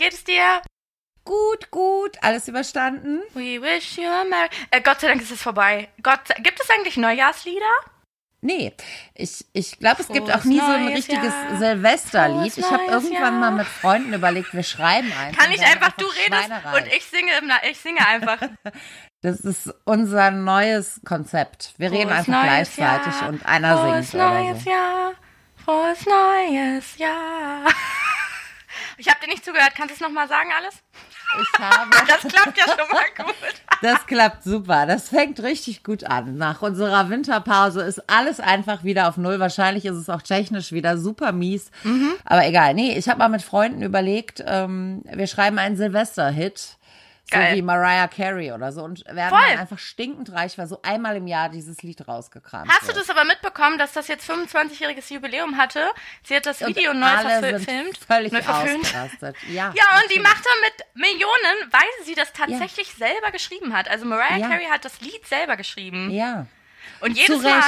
geht es dir? Gut, gut, alles überstanden? We wish you a merry... Äh, Gott sei Dank ist es vorbei. Gott, gibt es eigentlich Neujahrslieder? Nee, ich, ich glaube, es gibt auch nie so ein richtiges. Silvesterlied. Ich habe irgendwann Jahr. mal mit Freunden überlegt, wir schreiben einfach. Kann ich einfach, einfach, du redest und ich singe, ich singe einfach. Das ist unser neues Konzept. Wir Frohes reden einfach gleichzeitig Jahr. und einer Frohes singt neues oder so. Jahr. Frohes neues Jahr. Ich habe dir nicht zugehört. Kannst du es nochmal sagen alles? Ich habe. Das klappt ja schon mal gut. Das klappt super. Das fängt richtig gut an. Nach unserer Winterpause ist alles einfach wieder auf Null. Wahrscheinlich ist es auch technisch wieder super mies. Mhm. Aber egal. Nee, ich habe mal mit Freunden überlegt, ähm, wir schreiben einen Silvester-Hit Geil. So wie Mariah Carey oder so. Und werden Voll. einfach stinkend reich, weil so einmal im Jahr dieses Lied rausgekramt Hast wird. du das aber mitbekommen, dass das jetzt 25-jähriges Jubiläum hatte? Sie hat das Video und neu verfilmt. Völlig neu verfilmt. Ja, ja und die macht damit Millionen, weil sie das tatsächlich ja. selber geschrieben hat. Also Mariah ja. Carey hat das Lied selber geschrieben. Ja. Und jedes Mal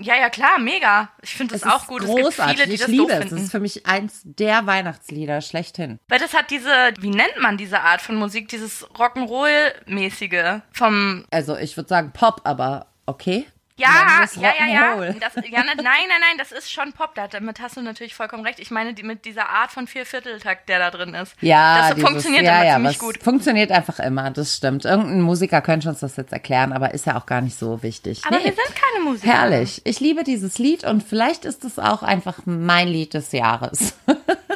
ja, ja, klar, mega. Ich finde das es auch gut. Großartig. Es gibt viele, die ich das liebe doof es. finden. Das ist für mich eins der Weihnachtslieder schlechthin. Weil das hat diese, wie nennt man diese Art von Musik, dieses Rock'n'Roll-mäßige vom... Also ich würde sagen Pop, aber okay. Ja, ja, ja, ja. Das, ja. Nein, nein, nein, das ist schon Pop. Damit hast du natürlich vollkommen recht. Ich meine, die, mit dieser Art von Viervierteltakt, der da drin ist. Ja, das dieses, funktioniert ja, immer ja, ziemlich gut. Funktioniert einfach immer, das stimmt. Irgendein Musiker könnte uns das jetzt erklären, aber ist ja auch gar nicht so wichtig. Aber nee, wir sind keine Musiker. Herrlich. Ich liebe dieses Lied und vielleicht ist es auch einfach mein Lied des Jahres.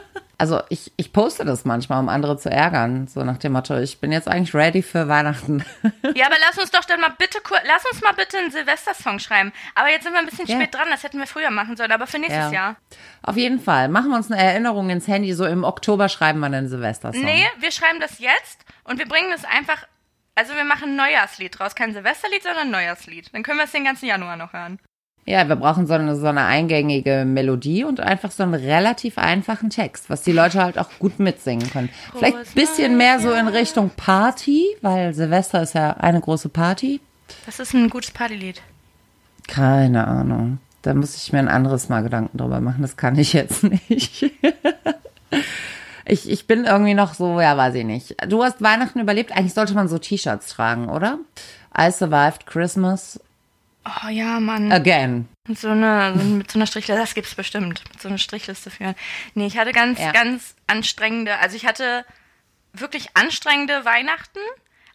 Also ich, ich poste das manchmal, um andere zu ärgern. So nach dem Motto, ich bin jetzt eigentlich ready für Weihnachten. Ja, aber lass uns doch dann mal bitte, lass uns mal bitte einen Silvestersong schreiben. Aber jetzt sind wir ein bisschen ja. spät dran, das hätten wir früher machen sollen, aber für nächstes ja. Jahr. Auf jeden Fall. Machen wir uns eine Erinnerung ins Handy. So im Oktober schreiben wir einen Silvestersong. Nee, wir schreiben das jetzt und wir bringen das einfach, also wir machen ein Neujahrslied draus. Kein Silvesterlied, sondern ein Neujahrslied. Dann können wir es den ganzen Januar noch hören. Ja, wir brauchen so eine, so eine eingängige Melodie und einfach so einen relativ einfachen Text, was die Leute halt auch gut mitsingen können. Vielleicht ein bisschen mehr so in Richtung Party, weil Silvester ist ja eine große Party. Was ist ein gutes Partylied? Keine Ahnung. Da muss ich mir ein anderes Mal Gedanken drüber machen. Das kann ich jetzt nicht. ich, ich bin irgendwie noch so, ja, weiß ich nicht. Du hast Weihnachten überlebt. Eigentlich sollte man so T-Shirts tragen, oder? I survived Christmas Oh ja, Mann. Again. Mit so, eine, mit so einer Strichliste, das gibt's bestimmt. Mit so einer Strichliste führen. Nee, ich hatte ganz, ja. ganz anstrengende, also ich hatte wirklich anstrengende Weihnachten,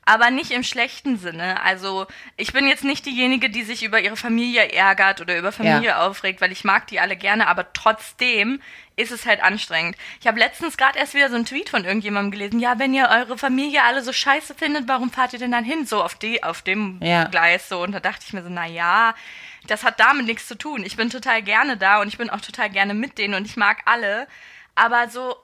aber nicht im schlechten Sinne. Also ich bin jetzt nicht diejenige, die sich über ihre Familie ärgert oder über Familie ja. aufregt, weil ich mag die alle gerne, aber trotzdem ist es halt anstrengend. Ich habe letztens gerade erst wieder so einen Tweet von irgendjemandem gelesen. Ja, wenn ihr eure Familie alle so scheiße findet, warum fahrt ihr denn dann hin? So auf die, auf dem ja. Gleis so. Und da dachte ich mir so, na ja, das hat damit nichts zu tun. Ich bin total gerne da und ich bin auch total gerne mit denen und ich mag alle. Aber so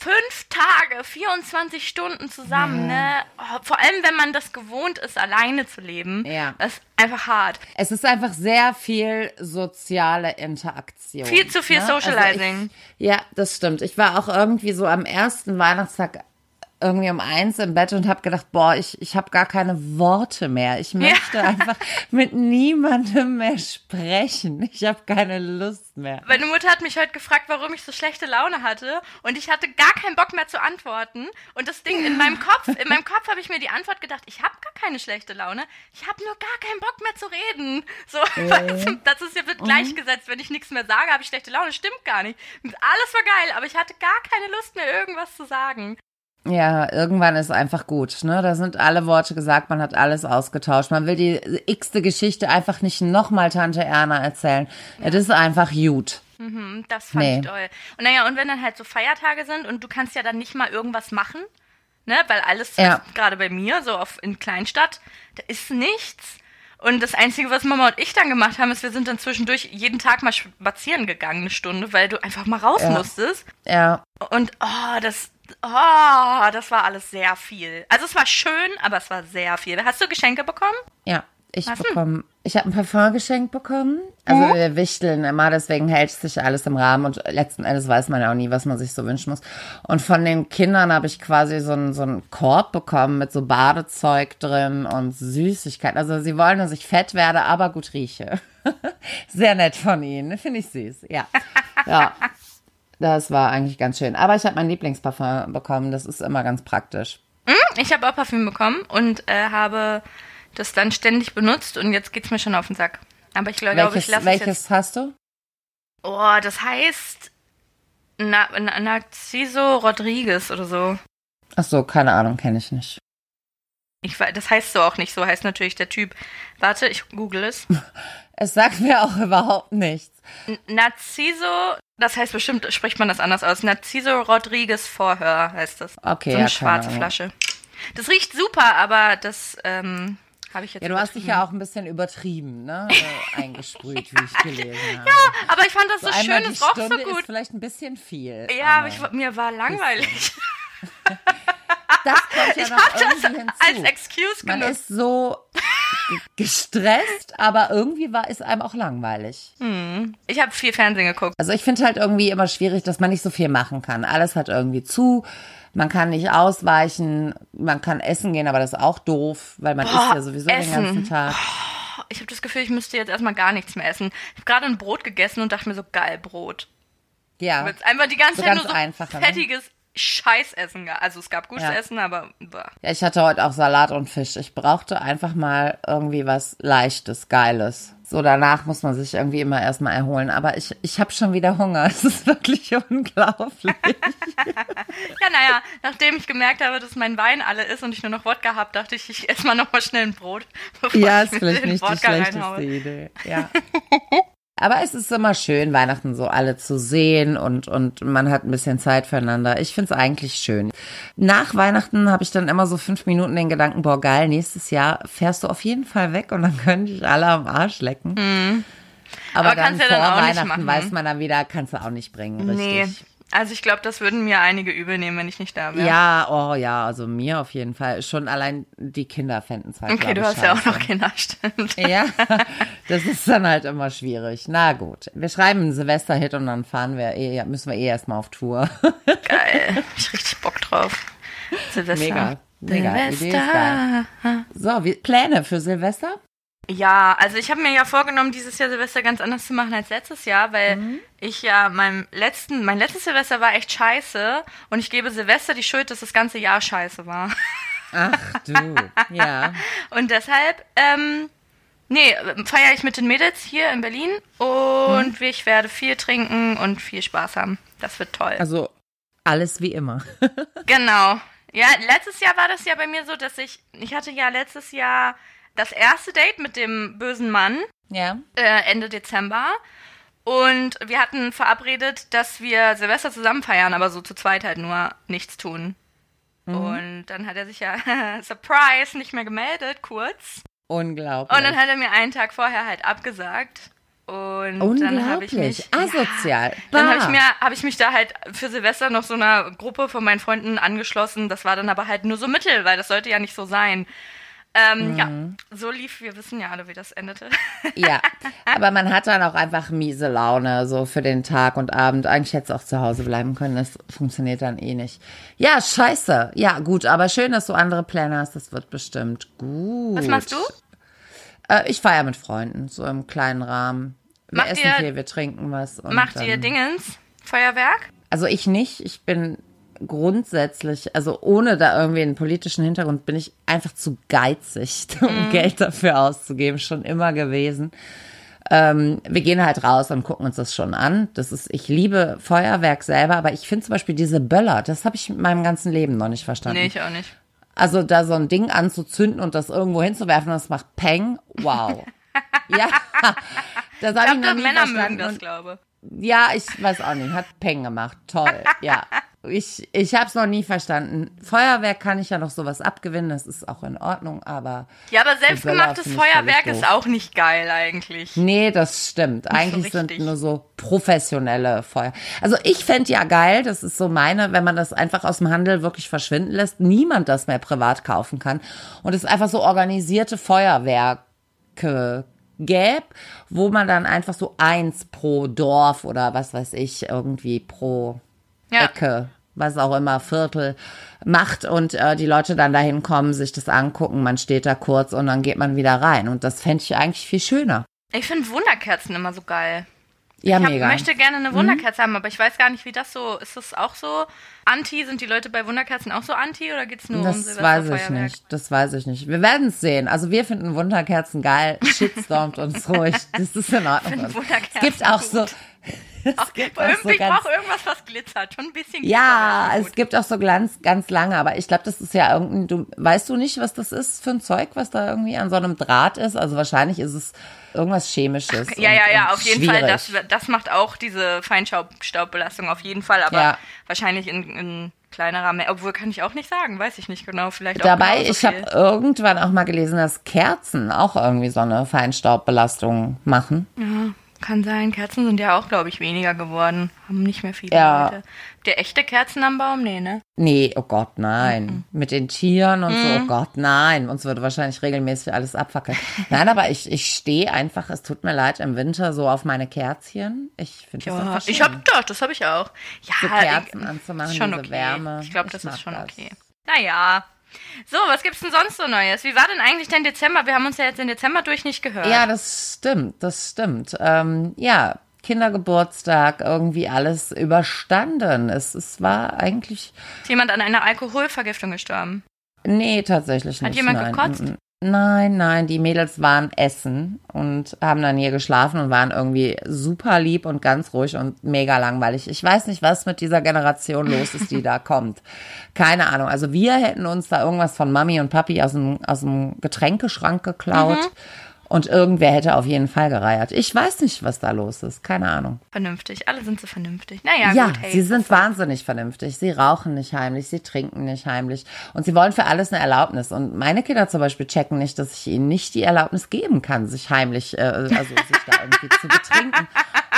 fünf Tage, 24 Stunden zusammen, ja. ne? Oh, vor allem, wenn man das gewohnt ist, alleine zu leben. Ja. Das ist einfach hart. Es ist einfach sehr viel soziale Interaktion. Viel zu viel ne? Socializing. Also ich, ja, das stimmt. Ich war auch irgendwie so am ersten Weihnachtstag irgendwie um eins im Bett und habe gedacht, boah, ich, ich habe gar keine Worte mehr. Ich möchte ja. einfach mit niemandem mehr sprechen. Ich habe keine Lust mehr. Meine Mutter hat mich heute gefragt, warum ich so schlechte Laune hatte und ich hatte gar keinen Bock mehr zu antworten. Und das Ding in meinem Kopf, in meinem Kopf habe ich mir die Antwort gedacht, ich habe gar keine schlechte Laune. Ich habe nur gar keinen Bock mehr zu reden. So, äh. das ist ja wird mhm. gleichgesetzt, wenn ich nichts mehr sage, habe ich schlechte Laune. Stimmt gar nicht. Alles war geil, aber ich hatte gar keine Lust mehr, irgendwas zu sagen. Ja, irgendwann ist einfach gut. Ne? Da sind alle Worte gesagt, man hat alles ausgetauscht. Man will die x-te Geschichte einfach nicht nochmal Tante Erna erzählen. Ja. Das ist einfach gut. Mhm, das fand nee. ich toll. Und naja, und wenn dann halt so Feiertage sind und du kannst ja dann nicht mal irgendwas machen, ne? Weil alles, ja. gerade bei mir, so auf, in Kleinstadt, da ist nichts. Und das Einzige, was Mama und ich dann gemacht haben, ist, wir sind dann zwischendurch jeden Tag mal spazieren gegangen, eine Stunde, weil du einfach mal raus ja. musstest. Ja. Und oh, das, Oh, das war alles sehr viel. Also es war schön, aber es war sehr viel. Hast du Geschenke bekommen? Ja, ich bekomme. Ich habe ein Parfum geschenkt bekommen. Also mhm. wir wichteln immer, deswegen hält sich alles im Rahmen und letzten Endes weiß man ja auch nie, was man sich so wünschen muss. Und von den Kindern habe ich quasi so einen, so einen Korb bekommen mit so Badezeug drin und Süßigkeiten. Also sie wollen, dass ich fett werde, aber gut rieche. Sehr nett von ihnen. Finde ich süß. Ja. Ja. Das war eigentlich ganz schön. Aber ich habe mein Lieblingsparfum bekommen. Das ist immer ganz praktisch. Hm, ich habe auch Parfüm bekommen und äh, habe das dann ständig benutzt und jetzt geht's mir schon auf den Sack. Aber ich glaube, welches, ich lasse Welches es jetzt. hast du? Oh, das heißt Na Na Narciso Rodriguez oder so. Ach so, keine Ahnung, kenne ich nicht. Ich, das heißt so auch nicht. So heißt natürlich der Typ. Warte, ich google es. Es sagt mir auch überhaupt nichts. N- Narciso, das heißt bestimmt, spricht man das anders aus. Narciso Rodriguez Vorhör heißt das. Okay, so eine ja, schwarze. Flasche. Das riecht super, aber das ähm, habe ich jetzt Ja, du hast dich ja auch ein bisschen übertrieben, ne? Äh, eingesprüht, wie ich gelesen habe. Aber ich fand das so, einmal schön, es roch so Stunde ist gut. vielleicht ein bisschen viel. Ja, aber ich, mir war langweilig. das kommt ja noch irgendwie hinzu. Als Excuse Man genutzt. ist so ge- gestresst, aber irgendwie war es einem auch langweilig. Ich habe viel Fernsehen geguckt. Also ich finde halt irgendwie immer schwierig, dass man nicht so viel machen kann. Alles hat irgendwie zu. Man kann nicht ausweichen, man kann essen gehen, aber das ist auch doof, weil man Boah, isst ja sowieso Essen. den ganzen Tag. Ich habe das Gefühl, ich müsste jetzt erstmal gar nichts mehr essen. Ich habe gerade ein Brot gegessen und dachte mir so, geil, Brot. Ja. Einfach die ganze So Zeit nur so einfache, ne? fettiges Scheißessen. Also es gab gutes Ja. Essen, aber bah. ja, ich hatte heute auch Salat und Fisch. Ich brauchte einfach mal irgendwie was Leichtes, Geiles. So danach muss man sich irgendwie immer erstmal erholen. Aber ich, ich habe schon wieder Hunger. Es ist wirklich unglaublich. Ja, naja, nachdem ich gemerkt habe, dass mein Wein alle ist und ich nur noch Wodka habe, dachte ich, ich esse mal noch mal schnell ein Brot, bevor Ja, ich ist vielleicht nicht die Wodka schlechteste reinhaue. Idee. Ja. Aber es ist immer schön, Weihnachten so alle zu sehen und, und man hat ein bisschen Zeit füreinander. Ich find's eigentlich schön. Nach Weihnachten habe ich dann immer so fünf Minuten den Gedanken, boah, geil, nächstes Jahr fährst du auf jeden Fall weg und dann könnte ich alle am Arsch lecken. Aber, Mhm. Aber dann kannst ja vor dann Weihnachten weiß man dann wieder, kannst du auch nicht bringen, Nee, richtig. Also ich glaube, das würden mir einige übel nehmen, wenn ich nicht da wäre. Ja, oh ja, also mir auf jeden Fall. Schon allein die Kinder fänden es halt, Okay, du hast ja auch scheiße. noch Kinder, stimmt. Ja, das ist dann halt immer schwierig. Na gut, wir schreiben einen Silvesterhit und dann fahren wir eh, müssen wir eh erstmal auf Tour. Geil. Hab ich richtig Bock drauf. Silvester. Mega, mega. Silvester. So, wie, Pläne für Silvester? Ja, also ich habe mir ja vorgenommen, dieses Jahr Silvester ganz anders zu machen als letztes Jahr, weil Mhm. ich ja meinem letzten, mein letztes Silvester war echt scheiße und ich gebe Silvester die Schuld, dass das ganze Jahr scheiße war. Ach du, ja. Und deshalb, ähm, nee, feiere ich mit den Mädels hier in Berlin und Mhm. ich werde viel trinken und viel Spaß haben. Das wird toll. Also alles wie immer. Genau. Ja, letztes Jahr war das ja bei mir so, dass ich, ich hatte ja letztes Jahr das erste Date mit dem bösen Mann. Ja. äh, Ende Dezember. Und wir hatten verabredet, dass wir Silvester zusammen feiern, aber so zu zweit halt nur nichts tun. Mhm. Und dann hat er sich ja, Surprise, nicht mehr gemeldet, kurz. Unglaublich. Und dann hat er mir einen Tag vorher halt abgesagt. Und dann habe ich mich. Unglaublich. Asozial. Dann Bah. habe ich, mir, hab ich mich da halt für Silvester noch so einer Gruppe von meinen Freunden angeschlossen. Das war dann aber halt nur so mittel, weil das sollte ja nicht so sein. Ähm, Mhm. Ja, so lief, wir wissen ja alle, wie das endete. Ja, aber man hat dann auch einfach miese Laune, so für den Tag und Abend. Eigentlich hätte es auch zu Hause bleiben können, das funktioniert dann eh nicht. Ja, scheiße. Ja, gut, aber schön, dass du andere Pläne hast, das wird bestimmt gut. Was machst du? Äh, ich feiere mit Freunden, so im kleinen Rahmen. Wir Macht essen ihr- viel, wir trinken was. Und Macht ihr Dingens? Feuerwerk? Also ich nicht, ich bin grundsätzlich, also ohne da irgendwie einen politischen Hintergrund, bin ich einfach zu geizig, um Geld dafür auszugeben, schon immer gewesen. Ähm, wir gehen halt raus und gucken uns das schon an. Das ist, ich liebe Feuerwerk selber, aber ich finde zum Beispiel diese Böller, das habe ich in meinem ganzen Leben noch nicht verstanden. Nee, ich auch nicht. Also da so ein Ding anzuzünden und das irgendwo hinzuwerfen, das macht Peng, wow. ja, das habe Ich ich noch glaube, nie Männer verstanden. mögen das, glaube ja, ich weiß auch nicht. Hat Peng gemacht. Toll. Ja. Ich, ich habe es noch nie verstanden. Feuerwerk kann ich ja noch sowas abgewinnen. Das ist auch in Ordnung. Aber Ja, aber selbstgemachtes Feuerwerk ist auch nicht geil eigentlich. nee, das stimmt. Eigentlich sind richtig. nur so professionelle Feuer. Also ich fänd ja geil, das ist so meine, wenn man das einfach aus dem Handel wirklich verschwinden lässt, niemand das mehr privat kaufen kann. Und es einfach so organisierte Feuerwerke gäbe, wo man dann einfach so eins pro Dorf oder was weiß ich, irgendwie pro Ja. Ecke, was auch immer, Viertel macht und äh, die Leute dann dahin kommen, sich das angucken, man steht da kurz und dann geht man wieder rein. Und das fände ich eigentlich viel schöner. Ich finde Wunderkerzen immer so geil. Ja, ich hab, mega. möchte gerne eine Wunderkerze haben, aber ich weiß gar nicht, wie das so ist. Das auch so anti? Sind die Leute bei Wunderkerzen auch so anti oder geht's nur um Das weiß ich Silvesterfeuerwerk? nicht. Das weiß ich nicht. Wir werden es sehen. Also wir finden Wunderkerzen geil. Shitstormt uns ruhig. Das ist in Ordnung. Es gibt auch gut. so. Es gibt auch so ich ganz, brauche irgendwas, was glitzert. Schon ein bisschen ja, es gibt auch so ganz, ganz lange, aber ich glaube, das ist ja irgendein, du, weißt du nicht, was das ist für ein Zeug, was da irgendwie an so einem Draht ist? Also wahrscheinlich ist es irgendwas Chemisches. gut. Ja, und, ja, ja, auf jeden Fall. schwierig. Das, das macht auch diese Feinstaubbelastung auf jeden Fall, aber Ja. wahrscheinlich in, in kleinerer Menge. Obwohl kann ich auch nicht sagen, weiß ich nicht genau. Vielleicht auch Dabei, ich habe irgendwann auch mal gelesen, dass Kerzen auch irgendwie so eine Feinstaubbelastung machen. Kann sein. Kerzen sind ja auch, glaube ich, weniger geworden. Haben nicht mehr viele Ja. Leute. Der echte Kerzen am Baum? Nee, ne? Nee, oh Gott, nein. Mit den Tieren und so, Mhm. oh Gott, nein. Uns würde wahrscheinlich regelmäßig alles abfackeln. Nein, aber ich, ich stehe einfach, es tut mir leid, im Winter so auf meine Kerzchen. Ich finde das Ja, ich schön. hab doch, das habe ich auch. Ja, so Kerzen ich- anzumachen, schon diese okay. Wärme. Ich glaube, das ist schon das. okay. Naja. So, was gibt's denn sonst so Neues? Wie war denn eigentlich dein Dezember? Wir haben uns ja jetzt den Dezember durch nicht gehört. Ja, das stimmt, das stimmt. Ähm, ja, Kindergeburtstag, irgendwie alles überstanden. Es, es war eigentlich, Ist jemand an einer Alkoholvergiftung gestorben? nee, tatsächlich nicht. Hat jemand nein. gekotzt? Nein, nein, die Mädels waren essen und haben dann hier geschlafen und waren irgendwie super lieb und ganz ruhig und mega langweilig. Ich weiß nicht, was mit dieser Generation los ist, die da kommt. Keine Ahnung. Also wir hätten uns da irgendwas von Mami und Papi aus dem, aus dem Getränkeschrank geklaut Mhm. Und irgendwer hätte auf jeden Fall gereiert. Ich weiß nicht, was da los ist. Keine Ahnung. Vernünftig. Alle sind so vernünftig. Naja, Ja, gut, hey. sie sind wahnsinnig vernünftig. Sie rauchen nicht heimlich, sie trinken nicht heimlich und sie wollen für alles eine Erlaubnis. Und meine Kinder zum Beispiel checken nicht, dass ich ihnen nicht die Erlaubnis geben kann, sich heimlich, äh, also sich da irgendwie zu betrinken.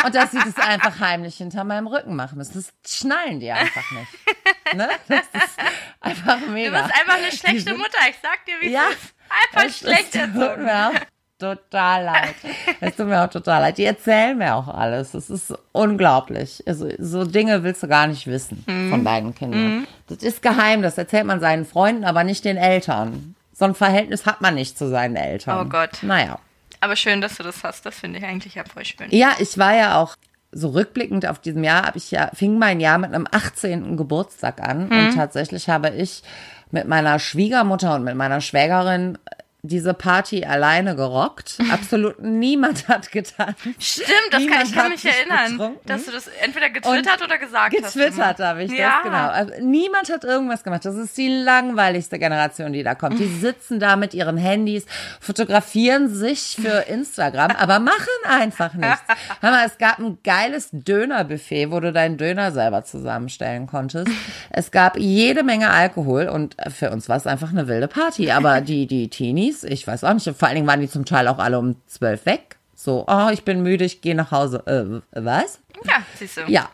Und dass sie das einfach heimlich hinter meinem Rücken machen müssen. Das schnallen die einfach nicht. Ne? Das ist einfach mega. Du bist einfach eine schlechte Mutter. Ich sag dir, wie Ja. es ist. Einfach schlecht erzogen. auch total leid. Es tut mir auch total leid. Die erzählen mir auch alles. Es ist unglaublich. Also, so Dinge willst du gar nicht wissen Mhm. von deinen Kindern. Das ist geheim. Das erzählt man seinen Freunden, aber nicht den Eltern. So ein Verhältnis hat man nicht zu seinen Eltern. Oh Gott. Naja. Aber schön, dass du das hast. Das finde ich eigentlich ja voll schön. Ja, ich war ja auch so rückblickend auf diesem Jahr, habe ich ja, fing mein Jahr mit einem 18. Geburtstag an Mhm. und tatsächlich habe ich mit meiner Schwiegermutter und mit meiner Schwägerin diese Party alleine gerockt. Absolut niemand hat getan. Stimmt, das kann, Niemand ich kann mich erinnern, betrunken. dass du das entweder getwittert oder gesagt hast. Getwittert habe ich Ja. das, genau. Also, niemand hat irgendwas gemacht. Das ist die langweiligste Generation, die da kommt. Die sitzen da mit ihren Handys, fotografieren sich für Instagram, aber machen einfach nichts. Hör mal, es gab ein geiles Dönerbuffet, wo du deinen Döner selber zusammenstellen konntest. Es gab jede Menge Alkohol und für uns war es einfach eine wilde Party. Aber die, die Teenies, ich weiß auch nicht, vor allen Dingen waren die zum Teil auch alle um zwölf weg. So, oh, ich bin müde, ich gehe nach Hause. Äh, was? Ja, siehst du. Ja.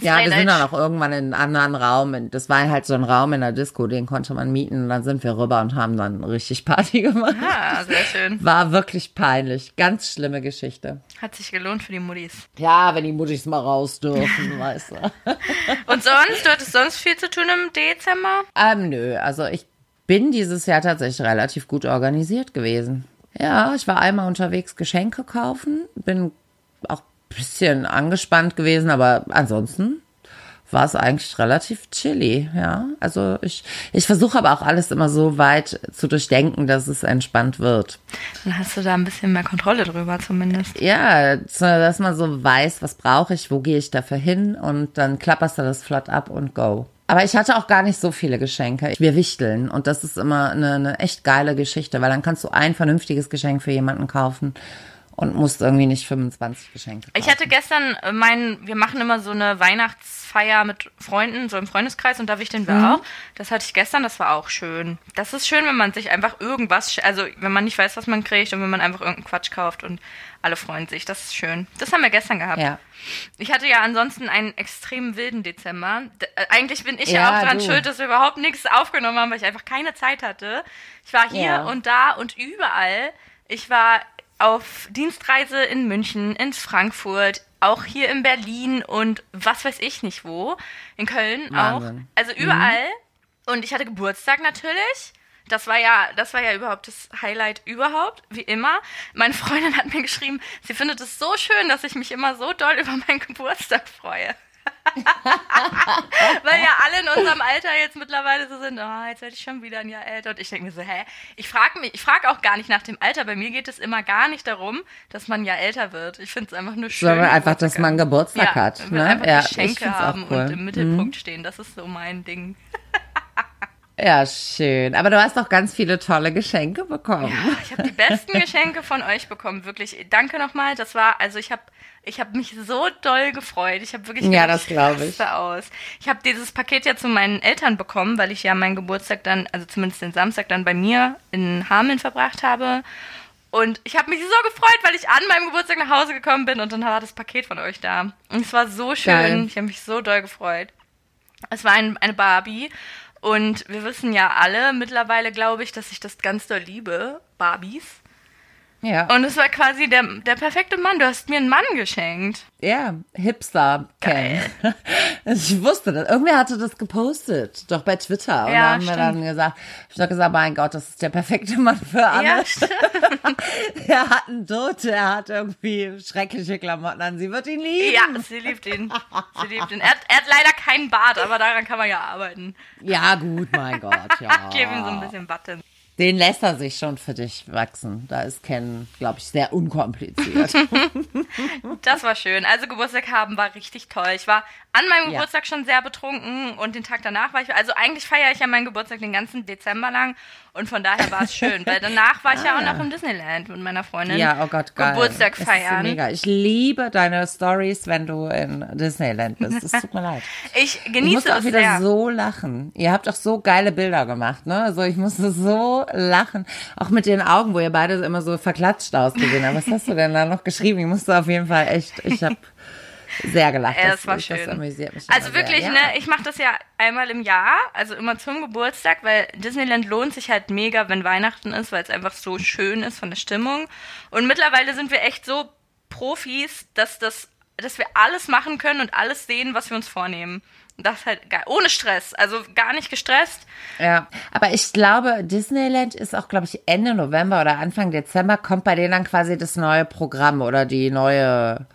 Ja, wir sind dann auch irgendwann in einen anderen Raum. Das war halt so ein Raum in der Disco, den konnte man mieten. Und dann sind wir rüber und haben dann richtig Party gemacht. Ah, sehr schön. War wirklich peinlich. Ganz schlimme Geschichte. Hat sich gelohnt für die Muddis. Ja, wenn die Muttis mal raus dürfen, weißt du. Und sonst? Du hattest sonst viel zu tun im Dezember? Ähm, nö, also ich bin dieses Jahr tatsächlich relativ gut organisiert gewesen. Ja, ich war einmal unterwegs Geschenke kaufen, bin auch ein bisschen angespannt gewesen, aber ansonsten war es eigentlich relativ chilly, ja. Also ich, ich versuche aber auch alles immer so weit zu durchdenken, dass es entspannt wird. Dann hast du da ein bisschen mehr Kontrolle drüber zumindest. Ja, dass man so weiß, was brauche ich, wo gehe ich dafür hin und dann klapperst du das flott ab und go. Aber ich hatte auch gar nicht so viele Geschenke. Wir wichteln und das ist immer eine, eine echt geile Geschichte, weil dann kannst du ein vernünftiges Geschenk für jemanden kaufen und musst irgendwie nicht 25 Geschenke kaufen. Ich hatte gestern äh, mein, wir machen immer so eine Weihnachtsfeier mit Freunden, so im Freundeskreis und da wichteln wir auch. Das hatte ich gestern, das war auch schön. Das ist schön, wenn man sich einfach irgendwas, also wenn man nicht weiß, was man kriegt und wenn man einfach irgendeinen Quatsch kauft und alle freuen sich. Das ist schön. Das haben wir gestern gehabt. Ja. Ich hatte ja ansonsten einen extrem wilden Dezember. D äh, eigentlich bin ich ja, Ja, auch dran du. schuld, dass wir überhaupt nichts aufgenommen haben, weil ich einfach keine Zeit hatte. Ich war hier Ja. und da und überall. Ich war auf Dienstreise in München, in Frankfurt, auch hier in Berlin und was weiß ich nicht wo. In Köln Wahnsinn. auch. Also überall. Und ich hatte Geburtstag natürlich. Das war ja, das war ja überhaupt das Highlight überhaupt, wie immer. Meine Freundin hat mir geschrieben, sie findet es so schön, dass ich mich immer so doll über meinen Geburtstag freue. Weil ja alle in unserem Alter jetzt mittlerweile so sind, oh, jetzt werde ich schon wieder ein Jahr älter. Und ich denke mir so, hä? Ich frage mich, ich frage auch gar nicht nach dem Alter. Bei mir geht es immer gar nicht darum, dass man ja älter wird. Ich finde es einfach nur schön. Sondern einfach, dass man Geburtstag ja, hat. Ne? Einfach ja, Geschenke haben cool. und im Mittelpunkt mhm. stehen. Das ist so mein Ding. Ja, schön. Aber du hast auch ganz viele tolle Geschenke bekommen. Ja, ich habe die besten Geschenke von euch bekommen. Wirklich. Danke nochmal. Das war, also ich habe ich habe mich so doll gefreut. Ich habe wirklich ja, das glaube ich. aus. Ich habe dieses Paket ja zu meinen Eltern bekommen, weil ich ja meinen Geburtstag dann, also zumindest den Samstag dann bei mir in Hameln verbracht habe. Und ich habe mich so gefreut, weil ich an meinem Geburtstag nach Hause gekommen bin und dann war das Paket von euch da. Und es war so schön. Geil. Ich habe mich so doll gefreut. Es war ein, eine Barbie und wir wissen ja alle mittlerweile, glaube ich, dass ich das ganz doll liebe, Barbies. Ja. Und es war quasi der, der perfekte Mann. Du hast mir einen Mann geschenkt. Ja, Hipster Ken. ich wusste das. Irgendwer hatte das gepostet, doch bei Twitter. Und ja, da haben stimmt. wir dann gesagt, ich habe gesagt, mein Gott, das ist der perfekte Mann für Anne. Ja, er hat einen Tod, er hat irgendwie schreckliche Klamotten an. Sie wird ihn lieben. Ja, sie liebt ihn. Sie liebt ihn. Er hat, er hat leider keinen Bart, aber daran kann man ja arbeiten. Ja, gut, mein Gott, ja. Ich gebe ihm so ein bisschen Button. Den lässt er sich schon für dich wachsen. Da ist Ken, glaube ich, sehr unkompliziert. das war schön. Also Geburtstag haben war richtig toll. Ich war an meinem ja. Geburtstag schon sehr betrunken und den Tag danach war ich, also eigentlich feiere ich ja meinen Geburtstag den ganzen Dezember lang und von daher war es schön, weil danach war ich ah, ja auch ah. noch im Disneyland mit meiner Freundin. Ja, oh Gott, geil. Geburtstag feiern. So mega. Ich liebe deine Stories, wenn du in Disneyland bist. Es tut mir leid. Ich genieße ich musste auch wieder sehr. so lachen. Ihr habt auch so geile Bilder gemacht, ne? Also ich musste so lachen, auch mit den Augen, wo ihr beide immer so verklatscht ausgesehen habt. Was hast du denn da noch geschrieben? Ich musste auf jeden Fall echt, ich habe sehr gelacht. Ja, das war schön. Das amüsiert mich also wirklich, sehr, ne, ich mache das ja einmal im Jahr, also immer zum Geburtstag, weil Disneyland lohnt sich halt mega, wenn Weihnachten ist, weil es einfach so schön ist von der Stimmung. Und mittlerweile sind wir echt so Profis, dass das, dass wir alles machen können und alles sehen, was wir uns vornehmen. Das halt geil. Ohne Stress. Also gar nicht gestresst. Ja. Aber ich glaube, Disneyland ist auch, glaube ich, Ende November oder Anfang Dezember kommt bei denen dann quasi das neue Programm oder die neue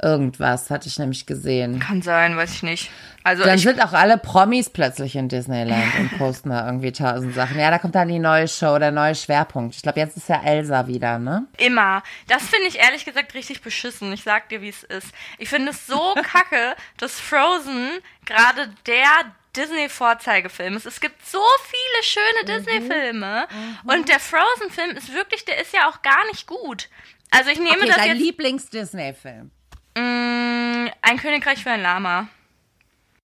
Irgendwas hatte ich nämlich gesehen. Kann sein, weiß ich nicht. Also dann sind auch alle Promis plötzlich in Disneyland und posten da irgendwie tausend Sachen. Ja, da kommt dann die neue Show, der neue Schwerpunkt. Ich glaube, jetzt ist ja Elsa wieder, ne? Immer. Das finde ich ehrlich gesagt richtig beschissen. Ich sag dir, wie es ist. Ich finde es so kacke, dass Frozen gerade der Disney-Vorzeigefilm ist. Es gibt so viele schöne mhm. Disney-Filme. Mhm. Und der Frozen-Film ist wirklich, der ist ja auch gar nicht gut. Also ich nehme okay, das dein jetzt. Lieblings-Disney-Film. Mm, ein Königreich für ein Lama.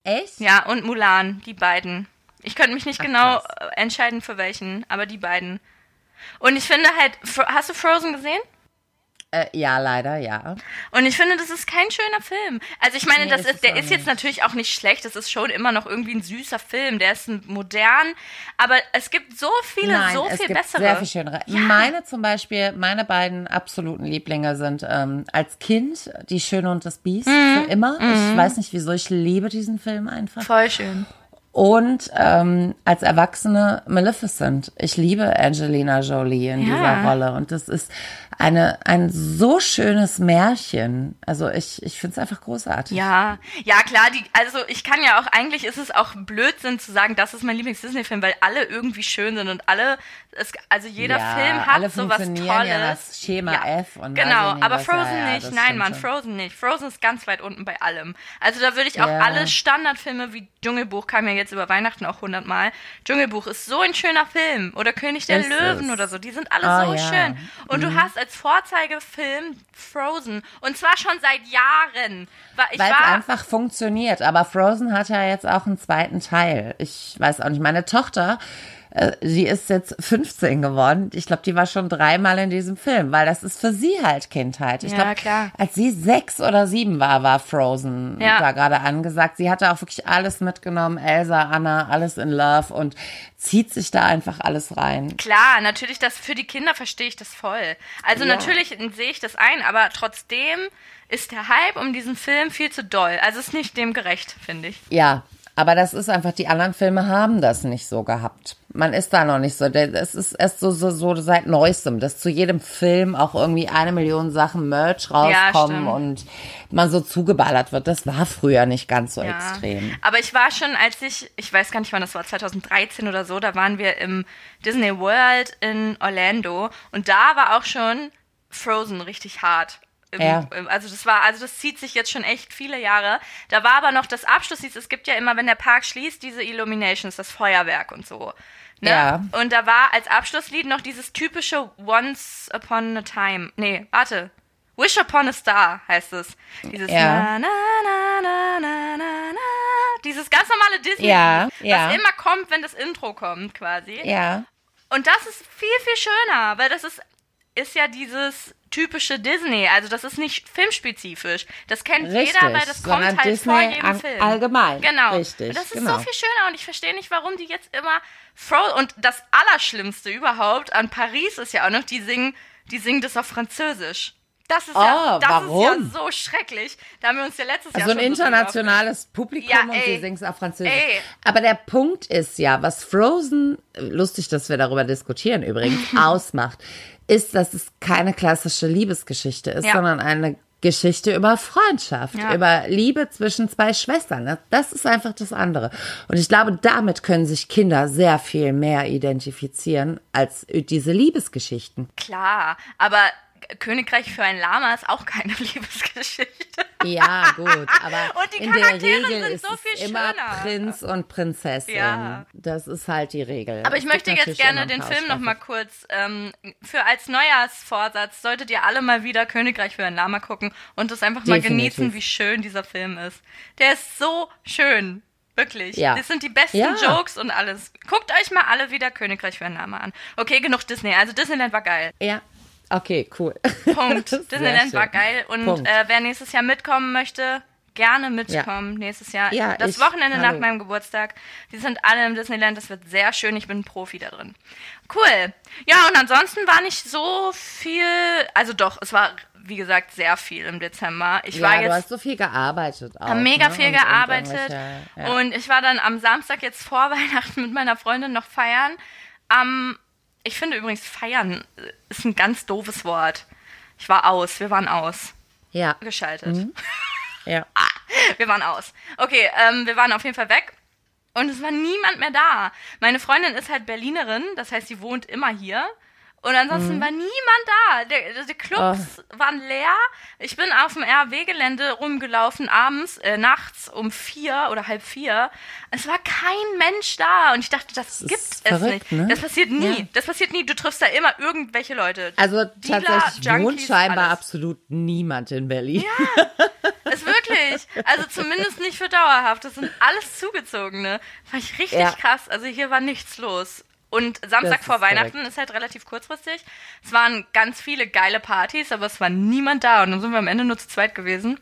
Echt? Ja, und Mulan, die beiden. Ich könnte mich nicht Ach, genau krass. entscheiden für welchen, aber die beiden. Und ich finde halt, hast du Frozen gesehen? Äh, ja, leider, ja. Und ich finde, das ist kein schöner Film. Also ich meine, nee, das ist, der ist jetzt natürlich auch nicht schlecht. Das ist schon immer noch irgendwie ein süßer Film. Der ist modern, aber es gibt so viele, Nein, so viel bessere. Sehr viel schönere. Ja. Meine zum Beispiel, meine beiden absoluten Lieblinge sind ähm, als Kind Die Schöne und das Biest mhm. für immer. Mhm. Ich weiß nicht wieso, ich liebe diesen Film einfach. Voll schön. Und ähm, als Erwachsene Maleficent. Ich liebe Angelina Jolie in ja. dieser Rolle. Und das ist eine, ein so schönes Märchen. Also ich, ich finde es einfach großartig. Ja, ja klar, die, also ich kann ja auch, eigentlich ist es auch Blödsinn zu sagen, das ist mein Lieblings-Disney-Film, weil alle irgendwie schön sind und alle, es, also jeder ja, Film hat so was Tolles. Ja das Schema ja, F und Genau, aber Frozen ja, nicht, nein Mann, Frozen nicht. Frozen ist ganz weit unten bei allem. Also da würde ich auch alle Standardfilme wie Dschungelbuch, kam ja jetzt über Weihnachten auch hundertmal. Dschungelbuch ist so ein schöner Film. Oder König der ist Löwen es. oder so, die sind alle oh, so schön. Und mhm. du hast als Vorzeigefilm Frozen. Und zwar schon seit Jahren. Weil es einfach funktioniert. Aber Frozen hat ja jetzt auch einen zweiten Teil. Ich weiß auch nicht. Meine Tochter sie ist jetzt 15 geworden. Ich glaube, die war schon dreimal in diesem Film, weil das ist für sie halt Kindheit. Ich ja, glaube, als sie sechs oder sieben war, war Frozen ja. da gerade angesagt. Sie hatte auch wirklich alles mitgenommen, Elsa, Anna, alles in Love und zieht sich da einfach alles rein. Klar, natürlich, das für die Kinder verstehe ich das voll. Also ja. natürlich sehe ich das ein, aber trotzdem ist der Hype um diesen Film viel zu doll. Also ist nicht dem gerecht, finde ich. Ja, Aber das ist einfach, die anderen Filme haben das nicht so gehabt. Man ist da noch nicht so. Es ist erst so, so, so seit neuestem, dass zu jedem Film auch irgendwie eine Million Sachen Merch rauskommen ja, und man so zugeballert wird. Das war früher nicht ganz so ja. extrem. Aber ich war schon, als ich, ich weiß gar nicht wann das war, 2013 oder so, da waren wir im Disney World in Orlando und da war auch schon Frozen richtig hart. Im, ja. Also das war, also das zieht sich jetzt schon echt viele Jahre. Da war aber noch das Abschlusslied. Es gibt ja immer, wenn der Park schließt, diese Illuminations, das Feuerwerk und so. Ne? Ja. Und da war als Abschlusslied noch dieses typische Once Upon a Time. Nee, warte. Wish Upon a Star heißt es. Dieses ja. na, na, na, na, na, na, na. Dieses ganz normale Disney, ja, ja. was immer kommt, wenn das Intro kommt, quasi. Ja. Und das ist viel, viel schöner, weil das ist, ist ja dieses typische Disney. Also das ist nicht filmspezifisch. Das kennt Richtig, jeder, weil das kommt halt Disney vor jedem Film. Allgemein. Genau. Richtig. Und das ist genau. so viel schöner und ich verstehe nicht, warum die jetzt immer Fro und das Allerschlimmste überhaupt an Paris ist ja auch noch, die singen, die singen das auf Französisch. Das ist, oh, ja, das warum? ist ja so schrecklich. Da haben wir uns ja letztes also Jahr schon So ein internationales Publikum ja, und sie singen es auf Französisch. Ey. Aber der Punkt ist ja, was Frozen, lustig, dass wir darüber diskutieren übrigens, ausmacht, ist, dass es keine klassische Liebesgeschichte ist, ja. sondern eine Geschichte über Freundschaft, ja. über Liebe zwischen zwei Schwestern. Das ist einfach das andere. Und ich glaube, damit können sich Kinder sehr viel mehr identifizieren als diese Liebesgeschichten. Klar, aber Königreich für ein Lama ist auch keine Liebesgeschichte. Ja, gut, aber und die in der Regel ist so es immer Prinz und Prinzessin. Ja. Das ist halt die Regel. Aber ich möchte jetzt gerne den Film noch mal kurz ähm, für als Neujahrsvorsatz solltet ihr alle mal wieder Königreich für ein Lama gucken und das einfach Definitiv. mal genießen, wie schön dieser Film ist. Der ist so schön. Wirklich. Ja. Das sind die besten ja. Jokes und alles. Guckt euch mal alle wieder Königreich für ein Lama an. Okay, genug Disney. Also Disneyland war geil. Ja, Okay, cool. Punkt. Disneyland war geil. Und äh, wer nächstes Jahr mitkommen möchte, gerne mitkommen. Ja. Nächstes Jahr. Ja, das ich, Wochenende hallo. nach meinem Geburtstag. Die sind alle im Disneyland. Das wird sehr schön. Ich bin ein Profi da drin. Cool. Ja, und ansonsten war nicht so viel. Also doch, es war wie gesagt, sehr viel im Dezember. Ich ja, war jetzt, du hast so viel gearbeitet auch. Mega ne? viel und, gearbeitet. Und, ja. und, ich war dann am Samstag jetzt vor Weihnachten mit meiner Freundin noch feiern. Am ich finde übrigens, feiern ist ein ganz doofes Wort. Ich war aus, wir waren aus. Ja. Geschaltet. Mhm. Ja. ah, wir waren aus. Okay, ähm, wir waren auf jeden Fall weg. Und es war niemand mehr da. Meine Freundin ist halt Berlinerin, das heißt, sie wohnt immer hier. Und ansonsten mhm. war niemand da. Der, die Clubs oh. waren leer. Ich bin auf dem RW-Gelände rumgelaufen, abends, äh, nachts um vier oder halb vier. Es war kein Mensch da. Und ich dachte, das, das gibt es nicht. Ne? Das passiert nie. Ja. Das passiert nie. Du triffst da immer irgendwelche Leute. Also Dealer, tatsächlich Junkies, wohnt scheinbar alles. absolut niemand in Berlin. Ja, ist wirklich. Also zumindest nicht für dauerhaft. Das sind alles Zugezogene. Fand ich richtig ja. krass. Also hier war nichts los. Und Samstag vor Weihnachten korrekt. ist halt relativ kurzfristig. Es waren ganz viele geile Partys, aber es war niemand da. Und dann sind wir am Ende nur zu zweit gewesen.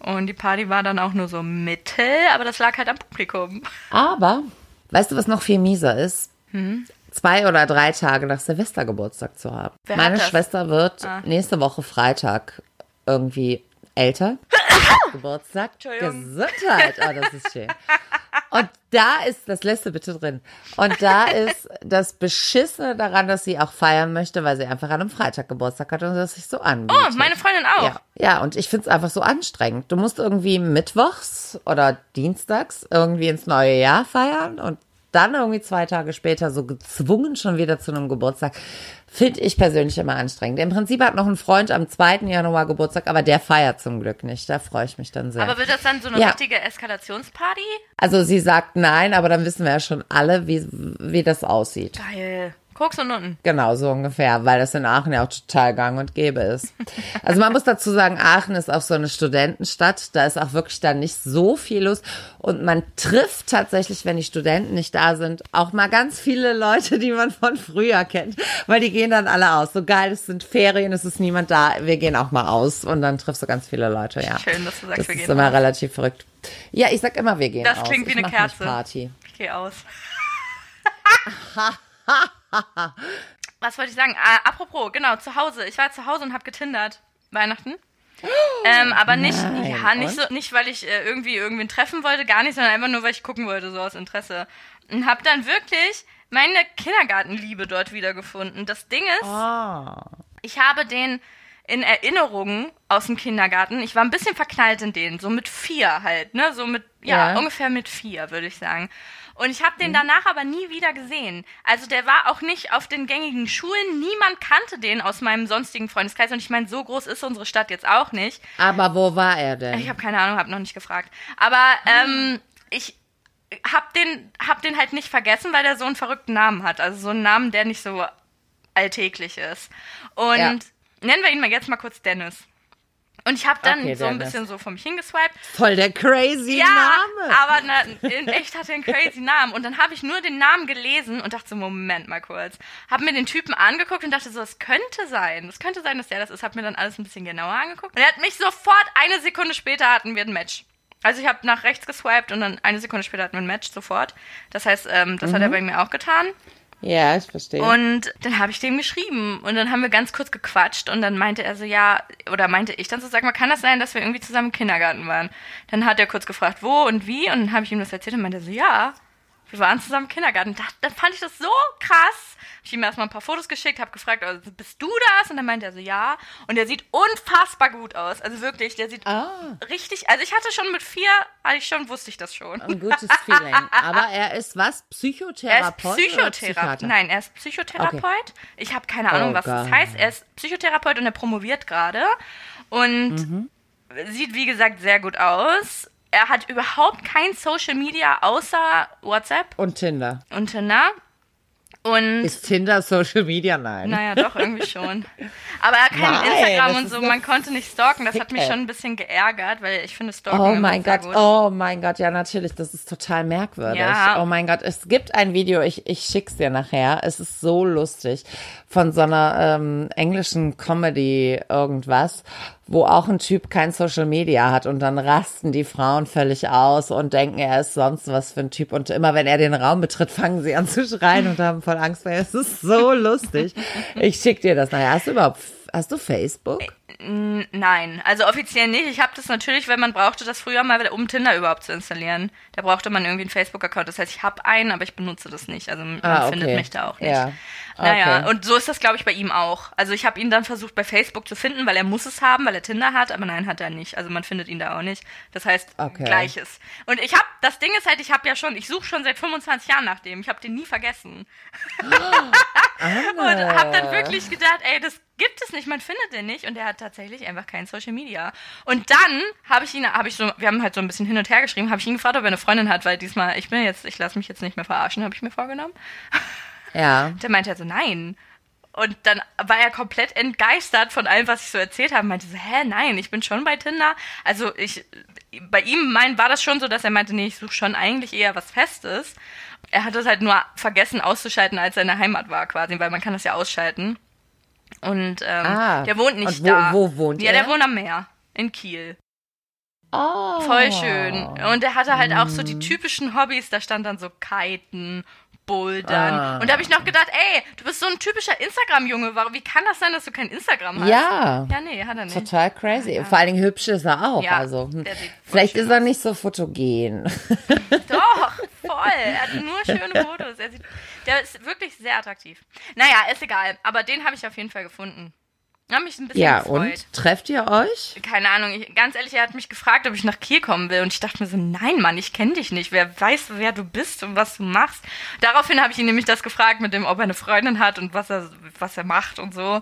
Und die Party war dann auch nur so mittel, aber das lag halt am Publikum. Aber, weißt du, was noch viel mieser ist? Hm? Zwei oder drei Tage nach Silvester Geburtstag zu haben. Wer Meine Schwester wird ah. nächste Woche Freitag irgendwie älter. Geburtstag. Gesundheit. Oh, das ist schön. Da ist, das lässt du bitte drin. Und da ist das Beschissene daran, dass sie auch feiern möchte, weil sie einfach an einem Freitag Geburtstag hat und das sich so anbietet. Oh, meine Freundin auch. Ja, ja und ich finde es einfach so anstrengend. Du musst irgendwie mittwochs oder dienstags irgendwie ins neue Jahr feiern und dann irgendwie zwei Tage später so gezwungen schon wieder zu einem Geburtstag. Finde ich persönlich immer anstrengend. Im Prinzip hat noch ein Freund am 2. Januar Geburtstag, aber der feiert zum Glück nicht. Da freue ich mich dann sehr. Aber wird das dann so eine ja. richtige Eskalationsparty? Also sie sagt nein, aber dann wissen wir ja schon alle, wie, wie das aussieht. Geil. Koks und Nutten. Genau, so ungefähr, weil das in Aachen ja auch total gang und gäbe ist. Also man muss dazu sagen, Aachen ist auch so eine Studentenstadt. Da ist auch wirklich dann nicht so viel los. Und man trifft tatsächlich, wenn die Studenten nicht da sind, auch mal ganz viele Leute, die man von früher kennt. Weil die gehen dann alle aus. So geil, es sind Ferien, es ist niemand da. Wir gehen auch mal aus. Und dann triffst du ganz viele Leute, ja. Schön, dass du sagst, das wir gehen ist immer aus. relativ verrückt. Ja, ich sag immer, wir gehen das aus. Das klingt wie ich eine Kerze. Party. Ich gehe aus. Was wollte ich sagen? Ah, apropos, genau, zu Hause. Ich war zu Hause und habe getindert. Weihnachten. ähm, aber nicht, Nein, ja, nicht so, nicht weil ich äh, irgendwie irgendwen treffen wollte, gar nicht, sondern einfach nur, weil ich gucken wollte, so aus Interesse. Und habe dann wirklich meine Kindergartenliebe dort wiedergefunden. Das Ding ist, oh. ich habe den in Erinnerungen aus dem Kindergarten. Ich war ein bisschen verknallt in den, so mit vier halt, ne? So mit, ja, ja. ungefähr mit vier, würde ich sagen. Und ich habe den mhm. danach aber nie wieder gesehen. Also der war auch nicht auf den gängigen Schulen. Niemand kannte den aus meinem sonstigen Freundeskreis. Und ich meine, so groß ist unsere Stadt jetzt auch nicht. Aber wo war er denn? Ich habe keine Ahnung, habe noch nicht gefragt. Aber ähm, ich hab den, hab den halt nicht vergessen, weil der so einen verrückten Namen hat. Also so einen Namen, der nicht so alltäglich ist. Und ja. nennen wir ihn mal jetzt mal kurz Dennis. Und ich habe dann okay, so ein bisschen so vor mich hingeswiped. Voll der crazy ja, Name. aber na, in echt hat er einen crazy Namen. Und dann habe ich nur den Namen gelesen und dachte so, Moment mal kurz. Habe mir den Typen angeguckt und dachte so, das könnte sein. Das könnte sein, dass der das ist. Habe mir dann alles ein bisschen genauer angeguckt. Und er hat mich sofort, eine Sekunde später hatten wir ein Match. Also ich habe nach rechts geswiped und dann eine Sekunde später hatten wir ein Match sofort. Das heißt, ähm, das mhm. hat er mhm. bei mir auch getan. Ja, ich verstehe. Und dann habe ich dem geschrieben und dann haben wir ganz kurz gequatscht und dann meinte er so, ja, oder meinte ich dann so, sag mal, kann das sein, dass wir irgendwie zusammen im Kindergarten waren? Dann hat er kurz gefragt, wo und wie und dann habe ich ihm das erzählt und meinte so, ja, wir waren zusammen im Kindergarten. Da, dann fand ich das so krass, ich ihm erstmal ein paar Fotos geschickt, habe gefragt, also, bist du das? Und dann meinte er so, ja. Und er sieht unfassbar gut aus. Also wirklich, der sieht ah. richtig, also ich hatte schon mit vier, hatte ich schon, wusste ich das schon. Ein gutes Feeling. Aber er ist was? Psychotherapeut? Er ist Psychotherapeut. Nein, er ist Psychotherapeut. Okay. Ich habe keine Ahnung, oh was God. das heißt. Er ist Psychotherapeut und er promoviert gerade. Und mhm. sieht, wie gesagt, sehr gut aus er hat überhaupt kein Social Media außer WhatsApp. Und Tinder. Und Tinder. Und ist Tinder Social Media? Nein. Naja, doch, irgendwie schon. Aber er kann Nein, Instagram und so, man konnte nicht stalken. Das hat mich schon ein bisschen geärgert, weil ich finde Stalken Oh mein Gott, gut. oh mein Gott, ja natürlich, das ist total merkwürdig. Ja. Oh mein Gott, es gibt ein Video, ich, ich schick's dir nachher. Es ist so lustig von so einer ähm, englischen Comedy irgendwas, wo auch ein Typ kein Social Media hat und dann rasten die Frauen völlig aus und denken, er ist sonst was für ein Typ und immer wenn er den Raum betritt, fangen sie an zu schreien und haben voll Angst ihm. Es ist so lustig. Ich schick dir das nachher. Hast du überhaupt, hast du Facebook? Nein, also offiziell nicht. Ich habe das natürlich, wenn man brauchte das früher mal, um Tinder überhaupt zu installieren. Da brauchte man irgendwie einen Facebook-Account. Das heißt, ich habe einen, aber ich benutze das nicht. Also man ah, okay. findet mich da auch nicht. Ja. Naja, okay. und so ist das, glaube ich, bei ihm auch. Also ich habe ihn dann versucht bei Facebook zu finden, weil er muss es haben, weil er Tinder hat, aber nein, hat er nicht. Also man findet ihn da auch nicht. Das heißt, okay. gleiches. Und ich habe, das Ding ist halt, ich habe ja schon, ich suche schon seit 25 Jahren nach dem. Ich habe den nie vergessen. Oh. und habe dann wirklich gedacht, ey, das gibt es nicht, man findet den nicht und er hat tatsächlich einfach kein Social Media. Und dann habe ich ihn, habe ich so, wir haben halt so ein bisschen hin und her geschrieben, habe ich ihn gefragt, ob er eine Freundin hat, weil diesmal, ich bin jetzt, ich lasse mich jetzt nicht mehr verarschen, habe ich mir vorgenommen. Ja. Der meinte halt so, nein. Und dann war er komplett entgeistert von allem, was ich so erzählt habe. Meinte so, hä, nein, ich bin schon bei Tinder. Also ich, bei ihm mein, war das schon so, dass er meinte, nee, ich suche schon eigentlich eher was Festes. Er hat es halt nur vergessen auszuschalten, als er in der Heimat war quasi, weil man kann das ja ausschalten. Und ähm, ah, der wohnt nicht wo, da. Wo wohnt ja, er? Ja, der wohnt am Meer. In Kiel. Oh. Voll schön. Und er hatte halt auch so die typischen Hobbys, da stand dann so Kiten Bouldern. Ah. Und da habe ich noch gedacht, ey, du bist so ein typischer Instagram-Junge. Wie kann das sein, dass du kein Instagram hast? Ja. Ja, nee, hat er nicht. Total crazy. Ja. Vor allen Dingen hübsch ist er auch. Ja, also, vielleicht ist er nicht so fotogen. Doch, voll. Er hat nur schöne Fotos. Sieht, der ist wirklich sehr attraktiv. Naja, ist egal. Aber den habe ich auf jeden Fall gefunden. Hab mich ein bisschen ja, gefreut. und? Trefft ihr euch? Keine Ahnung. Ich, ganz ehrlich, er hat mich gefragt, ob ich nach Kiel kommen will. Und ich dachte mir so, nein, Mann, ich kenne dich nicht. Wer weiß, wer du bist und was du machst. Daraufhin habe ich ihn nämlich das gefragt mit dem, ob er eine Freundin hat und was er, was er macht und so.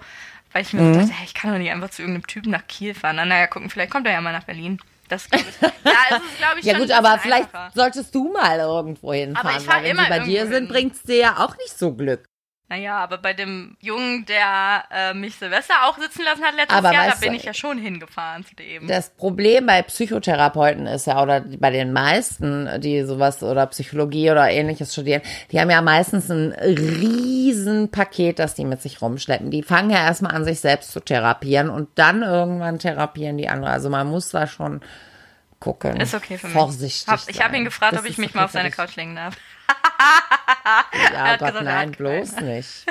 Weil ich mir mhm. so dachte, hey, ich kann doch nicht einfach zu irgendeinem Typen nach Kiel fahren. Na, naja, gucken, vielleicht kommt er ja mal nach Berlin. Das glaube ich. Ja, es ist, glaube ich, Ja gut, aber vielleicht solltest du mal irgendwo hinfahren. Aber ich weil wenn sie bei dir sind, bringt es dir ja auch nicht so Glück. Naja, aber bei dem Jungen, der äh, mich Silvester auch sitzen lassen hat letztes aber Jahr, da bin du, ich ja schon hingefahren zu dem. Das Problem bei Psychotherapeuten ist ja, oder bei den meisten, die sowas oder Psychologie oder ähnliches studieren, die haben ja meistens ein riesen Paket, das die mit sich rumschleppen. Die fangen ja erstmal an, sich selbst zu therapieren und dann irgendwann therapieren die andere. Also man muss da schon gucken. Ist okay für mich. Vorsichtig. Hab, ich habe ihn gefragt, das ob ich mich okay mal auf seine Couch legen darf. ja, Gott, gesagt, nein, bloß nicht.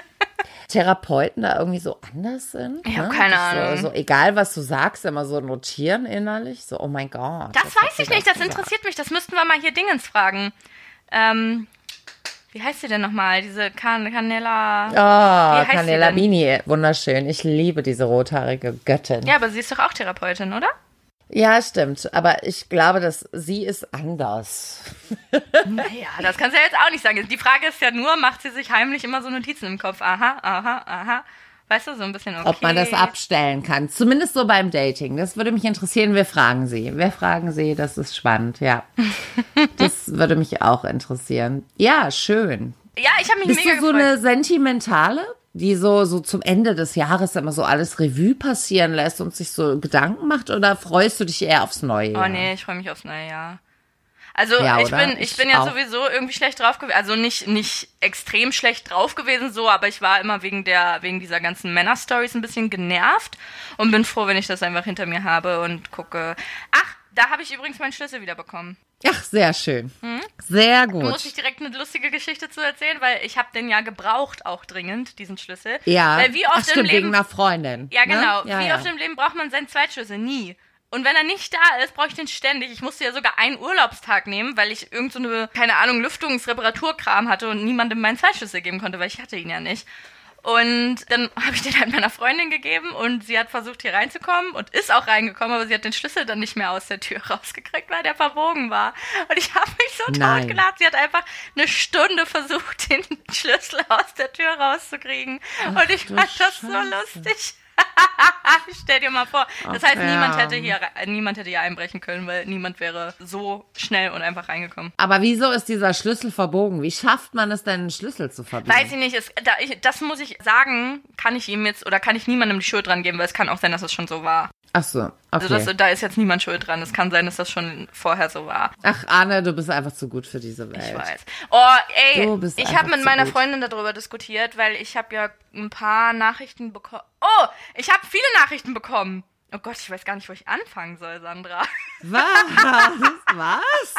Therapeuten da irgendwie so anders sind. Ich hab ne? keine Ahnung. So, so egal, was du sagst, immer so notieren innerlich. So, oh mein Gott. Das weiß ich nicht, das gesagt? interessiert mich. Das müssten wir mal hier Dingens fragen. Ähm, wie heißt sie denn nochmal? Diese Can Canella. Oh, Canela denn? Bini, wunderschön. Ich liebe diese rothaarige Göttin. Ja, aber sie ist doch auch Therapeutin, oder? Ja, stimmt. Aber ich glaube, dass sie ist anders. Naja, das kannst du ja jetzt auch nicht sagen. Die Frage ist ja nur, macht sie sich heimlich immer so Notizen im Kopf? Aha, aha, aha. Weißt du, so ein bisschen okay. Ob man das abstellen kann. Zumindest so beim Dating. Das würde mich interessieren. Wir fragen sie. Wir fragen sie. Das ist spannend, ja. das würde mich auch interessieren. Ja, schön. Ja, ich habe mich Bist mega du so gefreut. eine sentimentale, die so, so zum Ende des Jahres immer so alles Revue passieren lässt und sich so Gedanken macht? Oder freust du dich eher aufs neue Jahr? Oh nee, ich freue mich aufs neue Jahr. Also Ja, ich bin, ich Ich bin ja auch. sowieso irgendwie schlecht drauf gewesen. Also nicht, nicht extrem schlecht drauf gewesen so, aber ich war immer wegen der, wegen dieser ganzen Männer-Stories ein bisschen genervt und bin froh, wenn ich das einfach hinter mir habe und gucke. Ach, da habe ich übrigens meinen Schlüssel wieder bekommen. Ach, sehr schön. Sehr Da muss gut. ich direkt eine lustige Geschichte zu erzählen, weil ich habe den ja gebraucht auch dringend, diesen Schlüssel. Ja, Weil wie Ach, oft im stimmt, Leben wegen einer Freundin. Ja, genau. Ne? Ja, Wie ja. oft im Leben braucht man seinen Zweitschlüssel? Nie. Und wenn er nicht da ist, brauche ich den ständig. Ich musste ja sogar einen Urlaubstag nehmen, weil ich irgend so eine, keine Ahnung, Lüftungsreparaturkram hatte und niemandem meinen Zweitschlüssel geben konnte, weil ich hatte ihn ja nicht. Und dann habe ich den halt meiner Freundin gegeben und sie hat versucht, hier reinzukommen und ist auch reingekommen, aber sie hat den Schlüssel dann nicht mehr aus der Tür rausgekriegt, weil der verbogen war. Und ich habe mich so Nein. totgelacht. Sie hat einfach eine Stunde versucht, den Schlüssel aus der Tür rauszukriegen. und ich fand das so Scheiße. lustig. Stell dir mal vor. Das Ach, heißt, niemand ja. hätte hier niemand hätte hier einbrechen können, weil niemand wäre so schnell und einfach reingekommen. Aber wieso ist dieser Schlüssel verbogen? Wie schafft man es denn, einen Schlüssel zu verbiegen? Weiß ich nicht, es, da, ich, das muss ich sagen, kann ich ihm jetzt oder kann ich niemandem die Schuld dran geben, weil es kann auch sein, dass es schon so war. Ach so, okay. Also das, da ist jetzt niemand schuld dran. Es kann sein, dass das schon vorher so war. Ach, Arne, du bist einfach zu gut für diese Welt. Ich weiß. Oh, ey, Du bist ich habe mit meiner gut. Freundin darüber diskutiert, weil ich habe ja ein paar Nachrichten bekommen. Oh, ich habe viele Nachrichten bekommen. Oh Gott, ich weiß gar nicht, wo ich anfangen soll, Sandra. Was? Was?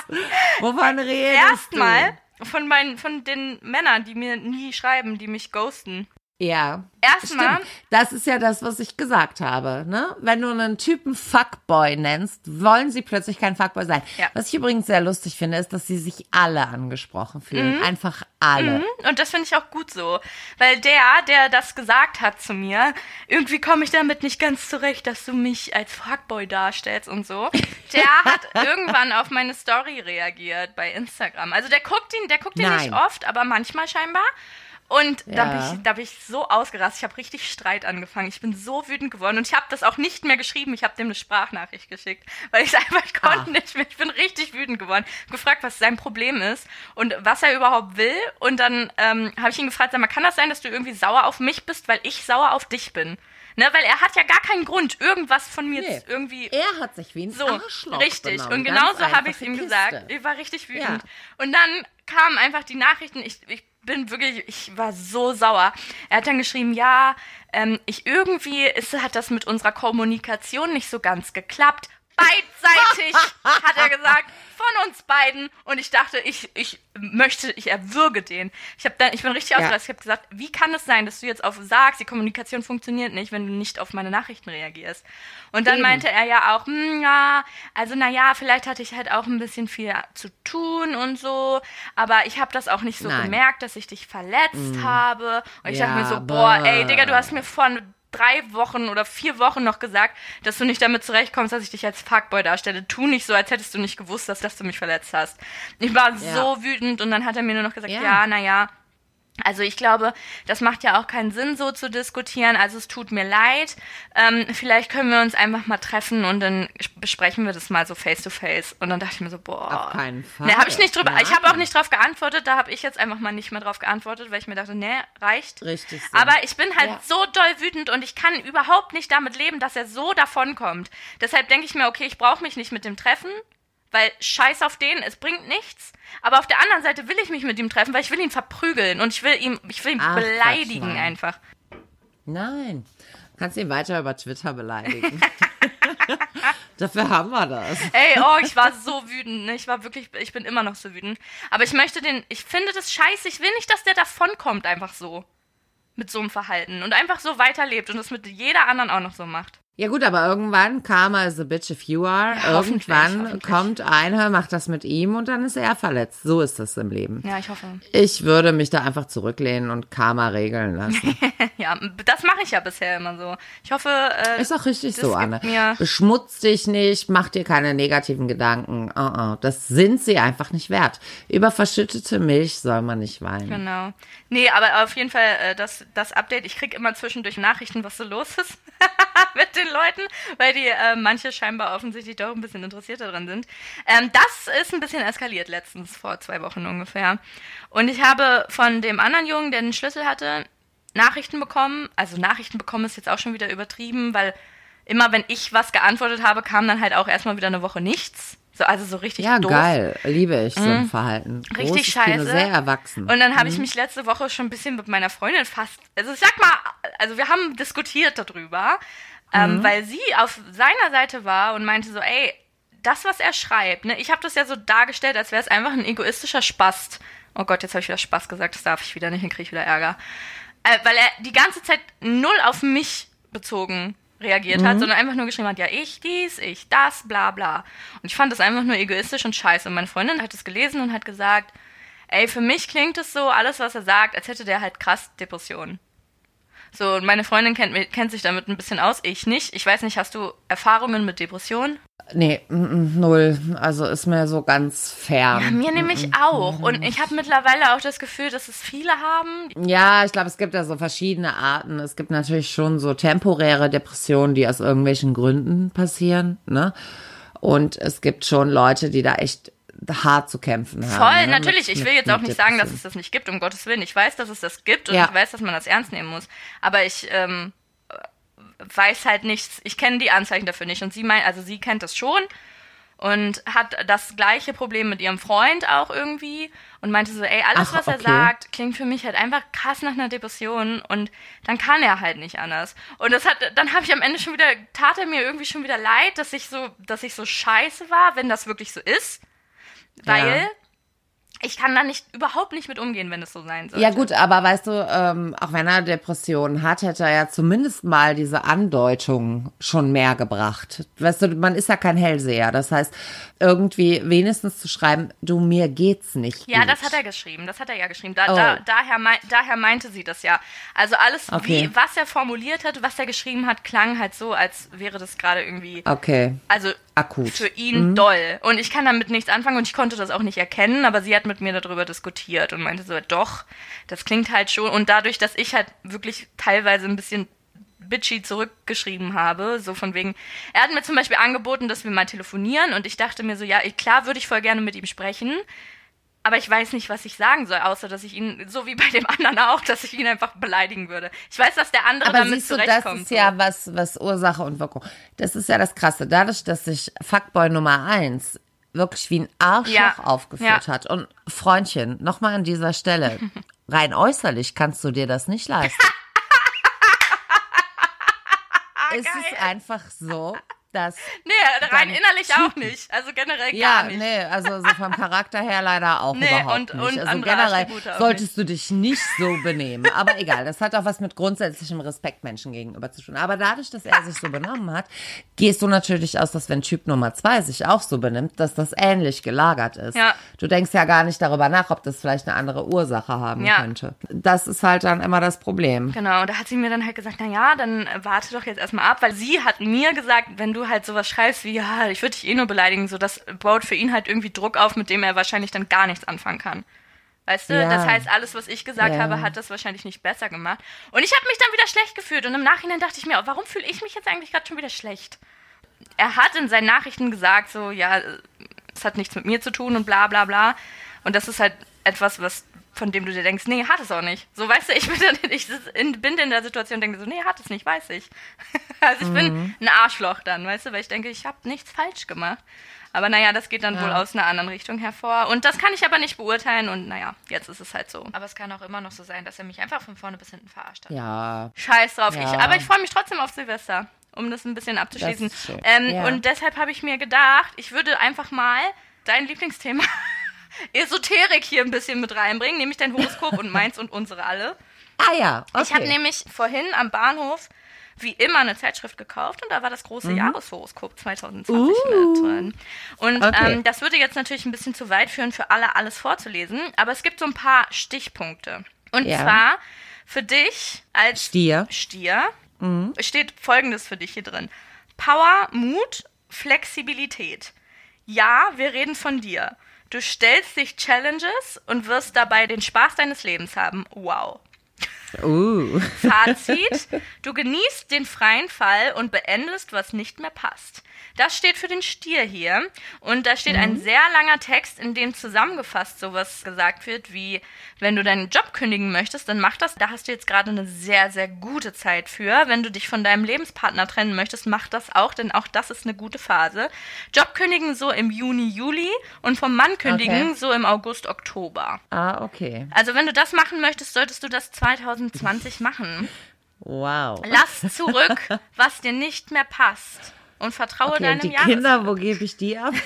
Wovon redest Erstmal von meinen, von den Männern, die mir nie schreiben, die mich ghosten. Ja. Erstmal, Stimmt. Das ist ja das, was ich gesagt habe. Ne? Wenn du einen Typen Fuckboy nennst, wollen sie plötzlich kein Fuckboy sein. Ja. Was ich übrigens sehr lustig finde, ist, dass sie sich alle angesprochen fühlen. Mhm. Einfach alle. und das finde ich auch gut so, weil der, der das gesagt hat zu mir, irgendwie komme ich damit nicht ganz zurecht, dass du mich als Fuckboy darstellst und so. Der hat irgendwann auf meine Story reagiert bei Instagram. Also der guckt ihn, der guckt ihn nicht oft, aber manchmal scheinbar. Und da, Ja. bin ich, da bin ich so ausgerastet. Ich habe richtig Streit angefangen. Ich bin so wütend geworden. Und ich habe das auch nicht mehr geschrieben. Ich habe dem eine Sprachnachricht geschickt. Weil ich einfach, ich konnte Ah. nicht mehr. Ich bin richtig wütend geworden. Gefragt, was sein Problem ist und was er überhaupt will. Und dann ähm, habe ich ihn gefragt, sag mal, kann das sein, dass du irgendwie sauer auf mich bist, weil ich sauer auf dich bin? Ne, weil er hat ja gar keinen Grund, irgendwas von mir Nee. zu- irgendwie Er hat sich wie ein so, Arschloch richtig. benommen. Und genauso habe ich es ihm Kiste. gesagt. Ich war richtig wütend. Ja. Und dann kamen einfach die Nachrichten. Ich, ich bin wirklich, ich war so sauer. Er hat dann geschrieben, ja, ähm, ich irgendwie ist, hat das mit unserer Kommunikation nicht so ganz geklappt. Beidseitig, hat er gesagt, von uns beiden. Und ich dachte, ich, ich möchte, ich erwürge den. Ich habe dann, ich bin richtig Ja. ausgerastet. Ich habe gesagt, wie kann es sein, dass du jetzt auf sagst, die Kommunikation funktioniert nicht, wenn du nicht auf meine Nachrichten reagierst? Und dann Eben. meinte er ja auch, hm, ja, also naja, vielleicht hatte ich halt auch ein bisschen viel zu tun und so, aber ich habe das auch nicht so Nein. gemerkt, dass ich dich verletzt habe. Und ich dachte Ja, mir so, boah, ey, Digga, du hast mir vor drei Wochen oder vier Wochen noch gesagt, dass du nicht damit zurechtkommst, dass ich dich als Fuckboy darstelle. Tu nicht so, als hättest du nicht gewusst, dass, dass du mich verletzt hast. Ich war Ja. so wütend und dann hat er mir nur noch gesagt, Ja. ja, naja, also ich glaube, das macht ja auch keinen Sinn, so zu diskutieren. Also es tut mir leid. Ähm, vielleicht können wir uns einfach mal treffen und dann besprechen wir das mal so face to face. Und dann dachte ich mir so, boah. Auf keinen Fall. Ne, habe ich nicht drüber. Ich habe auch Nein. nicht drauf geantwortet. Da habe ich jetzt einfach mal nicht mehr drauf geantwortet, weil ich mir dachte, ne, reicht. Richtig so. Aber ich bin halt Ja. so doll wütend und ich kann überhaupt nicht damit leben, dass er so davonkommt. Deshalb denke ich mir, okay, ich brauche mich nicht mit dem treffen, weil scheiß auf den, es bringt nichts. Aber auf der anderen Seite will ich mich mit ihm treffen, weil ich will ihn verprügeln und ich will ihm, ich will ihn Ach, beleidigen Quatsch, nein. einfach. Nein. Kannst ihn weiter über Twitter beleidigen. Dafür haben wir das. Ey, oh, ich war so wütend, ne? Ich war wirklich, ich bin immer noch so wütend. Aber ich möchte den, ich finde das scheiße, ich will nicht, dass der davonkommt, einfach so. mit so einem Verhalten und einfach so weiterlebt und es mit jeder anderen auch noch so macht. Ja gut, aber irgendwann, Karma is a bitch if you are, Ja, irgendwann hoffentlich. kommt einer, macht das mit ihm und dann ist er verletzt. So ist das im Leben. Ja, ich hoffe. Ich würde mich da einfach zurücklehnen und Karma regeln lassen. Ja, das mache ich ja bisher immer so. Ich hoffe, äh, Ist auch richtig so, Anne. Beschmutz dich nicht, mach dir keine negativen Gedanken. Uh -uh. Das sind sie einfach nicht wert. Über verschüttete Milch soll man nicht weinen. Genau. Nee, aber auf jeden Fall äh, das, das Update. Ich krieg immer zwischendurch Nachrichten, was so los ist den Leuten, weil die äh, manche scheinbar offensichtlich doch ein bisschen interessiert daran sind. Ähm, das ist ein bisschen eskaliert letztens, vor zwei Wochen ungefähr. Und ich habe von dem anderen Jungen, der den Schlüssel hatte, Nachrichten bekommen. Also Nachrichten bekommen ist jetzt auch schon wieder übertrieben, weil immer wenn ich was geantwortet habe, kam dann halt auch erstmal wieder eine Woche nichts. So, also so richtig Ja, doof. geil. Liebe ich so ein Verhalten. Mhm. Richtig Großes Kino, scheiße. sehr erwachsen. Und dann habe ich mich letzte Woche schon ein bisschen mit meiner Freundin fast, also ich sag mal, also wir haben diskutiert darüber, ähm, weil sie auf seiner Seite war und meinte so, ey, das, was er schreibt, ne, ich habe das ja so dargestellt, als wäre es einfach ein egoistischer Spast. Oh Gott, jetzt habe ich wieder Spaß gesagt, das darf ich wieder nicht, dann kriege ich wieder Ärger. Äh, weil er die ganze Zeit null auf mich bezogen reagiert hat, sondern einfach nur geschrieben hat, ja, ich dies, ich das, bla bla. Und ich fand das einfach nur egoistisch und scheiße. Und meine Freundin hat es gelesen und hat gesagt, ey, für mich klingt es so, alles, was er sagt, als hätte der halt krass Depressionen. So, und meine Freundin kennt, kennt sich damit ein bisschen aus, ich nicht. Ich weiß nicht, hast du Erfahrungen mit Depressionen? Nee, mm, mm, null. Also ist mir so ganz fern. Ja, mir nämlich auch. Und ich habe mittlerweile auch das Gefühl, dass es viele haben. Ja, ich glaube, es gibt ja so verschiedene Arten. Es gibt natürlich schon so temporäre Depressionen, die aus irgendwelchen Gründen passieren, ne? Und es gibt schon Leute, die da echt hart zu kämpfen haben. Voll, ne? natürlich. Mit- Ich will jetzt auch nicht sagen, dass es das nicht gibt, um Gottes Willen. Ich weiß, dass es das gibt und Ja. ich weiß, dass man das ernst nehmen muss. Aber ich ähm, weiß halt nichts, ich kenne die Anzeichen dafür nicht. Und sie meint, also sie kennt das schon und hat das gleiche Problem mit ihrem Freund auch irgendwie und meinte so, ey, alles, Ach, was er okay. sagt, klingt für mich halt einfach krass nach einer Depression und dann kann er halt nicht anders. Und das hat, dann habe ich am Ende schon wieder, tat er mir irgendwie schon wieder leid, dass ich so, dass ich so scheiße war, wenn das wirklich so ist. Weil Ja. Ich kann da nicht überhaupt nicht mit umgehen, wenn es so sein soll. Ja gut, aber weißt du, ähm, auch wenn er Depressionen hat, hätte er ja zumindest mal diese Andeutung schon mehr gebracht. Weißt du, man ist ja kein Hellseher. Das heißt, irgendwie wenigstens zu schreiben, du, mir geht's nicht Ja, gut. das hat er geschrieben. Das hat er ja geschrieben. Da, Oh. da, daher, mei daher meinte sie das ja. Also alles, Okay. wie, was er formuliert hat, was er geschrieben hat, klang halt so, als wäre das gerade irgendwie, Okay, also akut. für ihn doll. Und ich kann damit nichts anfangen und ich konnte das auch nicht erkennen, aber sie hat mit mir darüber diskutiert und meinte so, doch, das klingt halt schon. Und dadurch, dass ich halt wirklich teilweise ein bisschen bitchy zurückgeschrieben habe, so von wegen, er hat mir zum Beispiel angeboten, dass wir mal telefonieren und ich dachte mir so, ja, ich- klar würde ich voll gerne mit ihm sprechen, aber ich weiß nicht, was ich sagen soll, außer dass ich ihn, so wie bei dem anderen auch, dass ich ihn einfach beleidigen würde. Ich weiß, dass der andere Aber damit siehst du, das zurechtkommt. ist so. ja was, was Ursache und Wirkung. Das ist ja das Krasse. Dadurch, dass sich Fuckboy Nummer eins wirklich wie ein Arschloch Ja, aufgeführt ja. hat. Und Freundchen, nochmal an dieser Stelle, rein äußerlich kannst du dir das nicht leisten. es ist einfach so, dass Nee, rein innerlich Typen. auch nicht. Also generell Ja, gar nicht. nee, also so vom Charakter her leider auch Nee, überhaupt und- nicht. und also generell solltest du dich nicht so benehmen. Aber egal, das hat auch was mit grundsätzlichem Respekt Menschen gegenüber zu tun. Aber dadurch, dass er sich so benommen hat, gehst du natürlich aus, dass wenn Typ Nummer zwei sich auch so benimmt, dass das ähnlich gelagert ist. Ja. Du denkst ja gar nicht darüber nach, ob das vielleicht eine andere Ursache haben Ja. könnte. Das ist halt dann immer das Problem. Genau, und da hat sie mir dann halt gesagt, na ja, dann warte doch jetzt erstmal ab, weil sie hat mir gesagt, wenn du halt sowas schreibst wie, ja, ich würde dich eh nur beleidigen, so das baut für ihn halt irgendwie Druck auf, mit dem er wahrscheinlich dann gar nichts anfangen kann. Weißt du, Ja. das heißt, alles, was ich gesagt Ja. habe, hat das wahrscheinlich nicht besser gemacht. Und ich habe mich dann wieder schlecht gefühlt und im Nachhinein dachte ich mir, warum fühle ich mich jetzt eigentlich gerade schon wieder schlecht? Er hat in seinen Nachrichten gesagt, so, ja, es hat nichts mit mir zu tun und bla bla bla. Und das ist halt etwas, was von dem du dir denkst, nee, hat es auch nicht. So, weißt du, ich bin, dann, ich in, bin in der Situation und denke so, nee, hat es nicht, weiß ich. Also ich bin ein Arschloch dann, weißt du, weil ich denke, ich habe nichts falsch gemacht. Aber naja, das geht dann wohl aus einer anderen Richtung hervor. Und das kann ich aber nicht beurteilen und naja, jetzt ist es halt so. Aber es kann auch immer noch so sein, dass er mich einfach von vorne bis hinten verarscht hat. Ja, Scheiß drauf. Ja. Ich, aber ich freue mich trotzdem auf Silvester, um das ein bisschen abzuschließen. Ähm, Ja. Und deshalb habe ich mir gedacht, ich würde einfach mal dein Lieblingsthema Esoterik hier ein bisschen mit reinbringen, nämlich dein Horoskop und meins und unsere alle. Ah ja, okay. Ich habe nämlich vorhin am Bahnhof wie immer eine Zeitschrift gekauft und da war das große mhm. Jahreshoroskop 2020 uh, mit drin. Und okay. ähm, das würde jetzt natürlich ein bisschen zu weit führen, für alle alles vorzulesen, aber es gibt so ein paar Stichpunkte. Und ja. zwar für dich als Stier, Stier mhm. steht Folgendes für dich hier drin. Power, Mut, Flexibilität. Ja, wir reden von dir. Du stellst dich Challenges und wirst dabei den Spaß deines Lebens haben. Wow. Uh. Fazit: Du genießt den freien Fall und beendest, was nicht mehr passt. Das steht für den Stier hier. Und da steht mhm. ein sehr langer Text, in dem zusammengefasst sowas gesagt wird, wie, wenn du deinen Job kündigen möchtest, dann mach das. Da hast du jetzt gerade eine sehr, sehr gute Zeit für. Wenn du dich von deinem Lebenspartner trennen möchtest, mach das auch, denn auch das ist eine gute Phase. Job kündigen so im Juni, Juli und vom Mann kündigen okay. so im August, Oktober. Ah, okay. Also wenn du das machen möchtest, solltest du das 2020 machen. Wow. Lass zurück, was dir nicht mehr passt und vertraue okay, deinem und die Kinder, wo gebe ich die ab?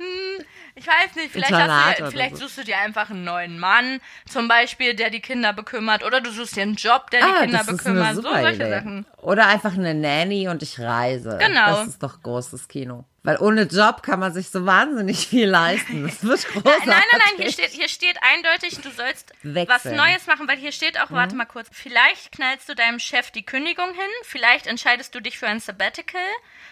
ich weiß nicht, vielleicht, du, vielleicht so. suchst du dir einfach einen neuen Mann, zum Beispiel, der die Kinder bekümmert, oder du suchst dir einen Job, der die ah, Kinder bekümmert, so solche Idee. Sachen. Oder einfach eine Nanny und ich reise. Genau. Das ist doch großes Kino. Weil ohne Job kann man sich so wahnsinnig viel leisten. Das wird großartig. Nein, nein, nein, hier steht, hier steht eindeutig, du sollst Wechseln. was Neues machen, weil hier steht auch, mhm. warte mal kurz, vielleicht knallst du deinem Chef die Kündigung hin, vielleicht entscheidest du dich für ein Sabbatical,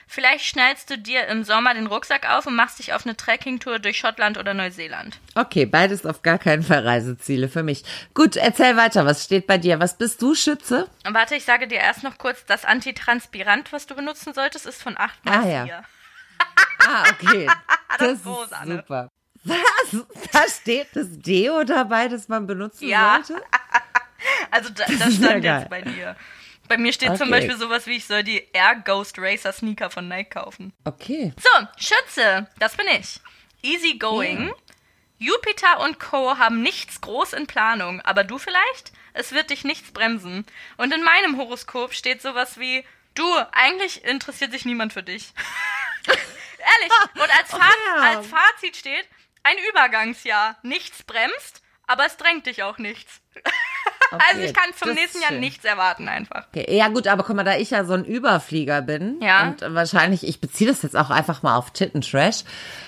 vielleicht schnallst du dir im Sommer den Rucksack auf und machst dich auf eine Trekkingtour durch Schottland oder Neuseeland. Okay, beides auf gar keinen Fall Reiseziele für mich. Gut, erzähl weiter, was steht bei dir? Was bist du, Schütze? Warte, ich sage dir erst noch kurz, das Antitranspirant, was du benutzen solltest, ist von 8 bis ah, 4. Ja. Ah, okay. das, das ist groß, super. Was? Da steht das Deo dabei, das man benutzen ja. sollte? also da, das stand jetzt bei dir. Bei mir steht okay. zum Beispiel sowas wie, ich soll die Air Ghost Racer Sneaker von Nike kaufen. Okay. So, Schütze, das bin ich. Easy going. Ja. Jupiter und Co. haben nichts groß in Planung, aber du vielleicht? Es wird dich nichts bremsen. Und in meinem Horoskop steht sowas wie, du, eigentlich interessiert sich niemand für dich. Ehrlich. Und als, Faz oh, ja. als Fazit steht, ein Übergangsjahr. Nichts bremst, aber es drängt dich auch nichts. Okay, also ich kann zum nächsten Jahr nichts erwarten einfach. Okay. Ja gut, aber guck mal, da ich ja so ein Überflieger bin ja. und wahrscheinlich, ich beziehe das jetzt auch einfach mal auf Tittentrash,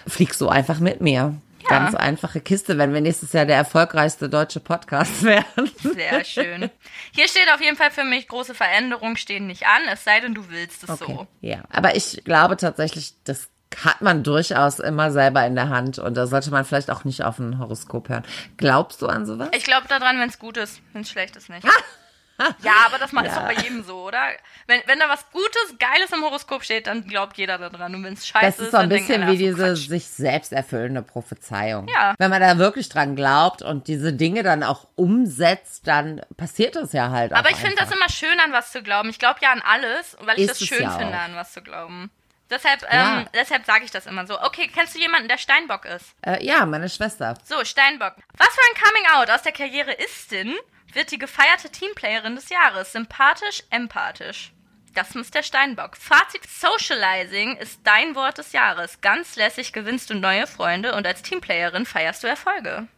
fliegst du einfach mit mir. Ja. Ganz einfache Kiste, wenn wir nächstes Jahr der erfolgreichste deutsche Podcast werden. Sehr schön. Hier steht auf jeden Fall für mich, große Veränderungen stehen nicht an, es sei denn, du willst es okay. so. Ja, aber ich glaube tatsächlich, das hat man durchaus immer selber in der Hand und da sollte man vielleicht auch nicht auf ein Horoskop hören. Glaubst du an sowas? Ich glaube daran, wenn es gut ist, wenn es schlecht ist nicht. ja, aber das ja. ist doch bei jedem so, oder? Wenn, wenn da was Gutes, Geiles im Horoskop steht, dann glaubt jeder daran. Und wenn es scheiße ist, Das ist so ein bisschen wie diese Quatsch. sich selbst erfüllende Prophezeiung. Ja. Wenn man da wirklich dran glaubt und diese Dinge dann auch umsetzt, dann passiert das ja halt aber auch. Aber ich finde das immer schön, an was zu glauben. Ich glaube ja an alles, weil ich ist das schön ja finde, an was zu glauben. Deshalb, ja. ähm, deshalb sage ich das immer so. Okay, kennst du jemanden, der Steinbock ist? Äh, ja, meine Schwester. So, Steinbock. Was für ein Coming Out aus der Karriere ist denn? wird die gefeierte Teamplayerin des Jahres. Sympathisch, empathisch. Das ist der Steinbock. Fazit: Socializing ist dein Wort des Jahres. Ganz lässig gewinnst du neue Freunde und als Teamplayerin feierst du Erfolge.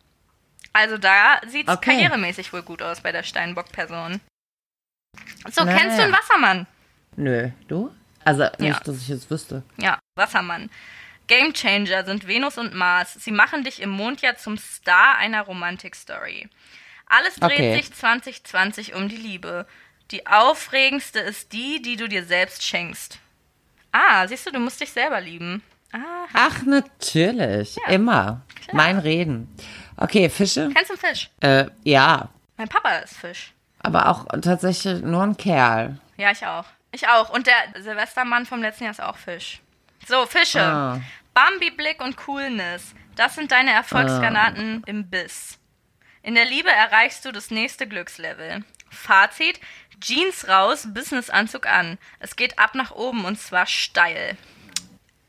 Also da sieht es okay. karrieremäßig wohl gut aus bei der Steinbock-Person. So, naja. kennst du einen Wassermann? Nö, du? Also nicht, ja. dass ich es wüsste. Ja, Wassermann. Gamechanger sind Venus und Mars. Sie machen dich im Mondjahr zum Star einer Romantik-Story. Alles dreht okay. sich 2020 um die Liebe. Die aufregendste ist die, die du dir selbst schenkst. Ah, siehst du, du musst dich selber lieben. Aha. Ach, natürlich. Ja. Immer. Klar. Mein Reden. Okay, Fische? Kennst du einen Fisch? Äh, ja. Mein Papa ist Fisch. Aber auch tatsächlich nur ein Kerl. Ja, ich auch. Ich auch. Und der Silvestermann vom letzten Jahr ist auch Fisch. So, Fische. Ah. Bambi-Blick und Coolness. Das sind deine Erfolgsgranaten ah. im Biss. In der Liebe erreichst du das nächste Glückslevel. Fazit: Jeans raus, Businessanzug an. Es geht ab nach oben und zwar steil.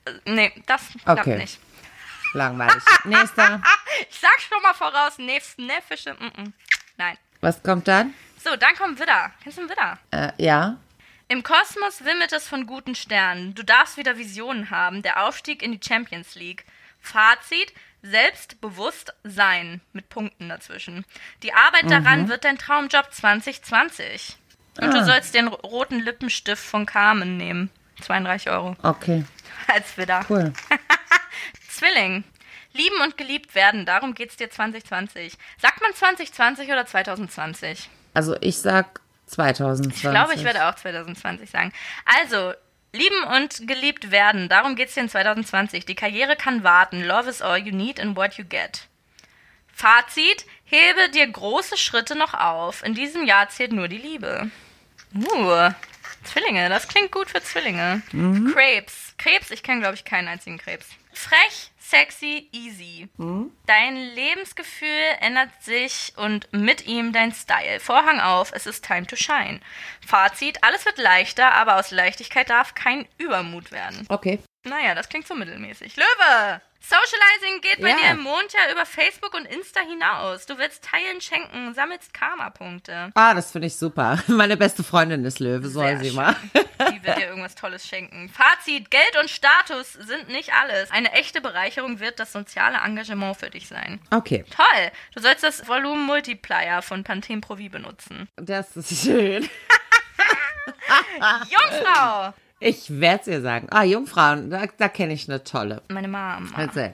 Äh, nee, das klappt okay. nicht. Langweilig. Nächster. ich sag schon mal voraus, nächsten ne, Fische. Mm -mm. Nein. Was kommt dann? So, dann kommt Widder. Kennst du Widder? Äh, ja. Im Kosmos wimmelt es von guten Sternen. Du darfst wieder Visionen haben. Der Aufstieg in die Champions League. Fazit, selbstbewusst sein mit Punkten dazwischen. Die Arbeit daran wird dein Traumjob 2020. Und du Ah. sollst den roten Lippenstift von Carmen nehmen. 32 Euro. Okay, Als Widder. cool. Zwilling. Lieben und geliebt werden, darum geht's dir 2020. Sagt man 2020 oder 2020? Also ich sag 2020. Ich glaube, ich werde auch 2020 sagen. Also, lieben und geliebt werden, darum geht's dir in 2020. Die Karriere kann warten. Love is all you need and what you get. Fazit, hebe dir große Schritte noch auf. In diesem Jahr zählt nur die Liebe. Uh, Zwillinge, das klingt gut für Zwillinge. Krebs. Krebs, ich kenne, glaube ich, keinen einzigen Krebs. Frech, sexy, easy. Dein Lebensgefühl ändert sich und mit ihm dein Style. Vorhang auf, es ist time to shine. Fazit, alles wird leichter, aber aus Leichtigkeit darf kein Übermut werden. Okay. Naja, das klingt so mittelmäßig. Löwe! Socializing geht bei Ja. dir im Mondjahr über Facebook und Insta hinaus. Du willst teilen, schenken, sammelst Karma-Punkte. Ah, das finde ich super. Meine beste Freundin ist Löwe, soll sie schön. mal. Die wird dir irgendwas Tolles schenken. Fazit, Geld und Status sind nicht alles. Eine echte Bereicherung wird das soziale Engagement für dich sein. Okay, Toll! Du sollst das Volumen Multiplier von Pantene Pro V benutzen. das ist schön. Jungfrau! Ich werde es ihr sagen. Ah, Jungfrauen, da, da kenne ich eine tolle. Meine Mama. Erzähl.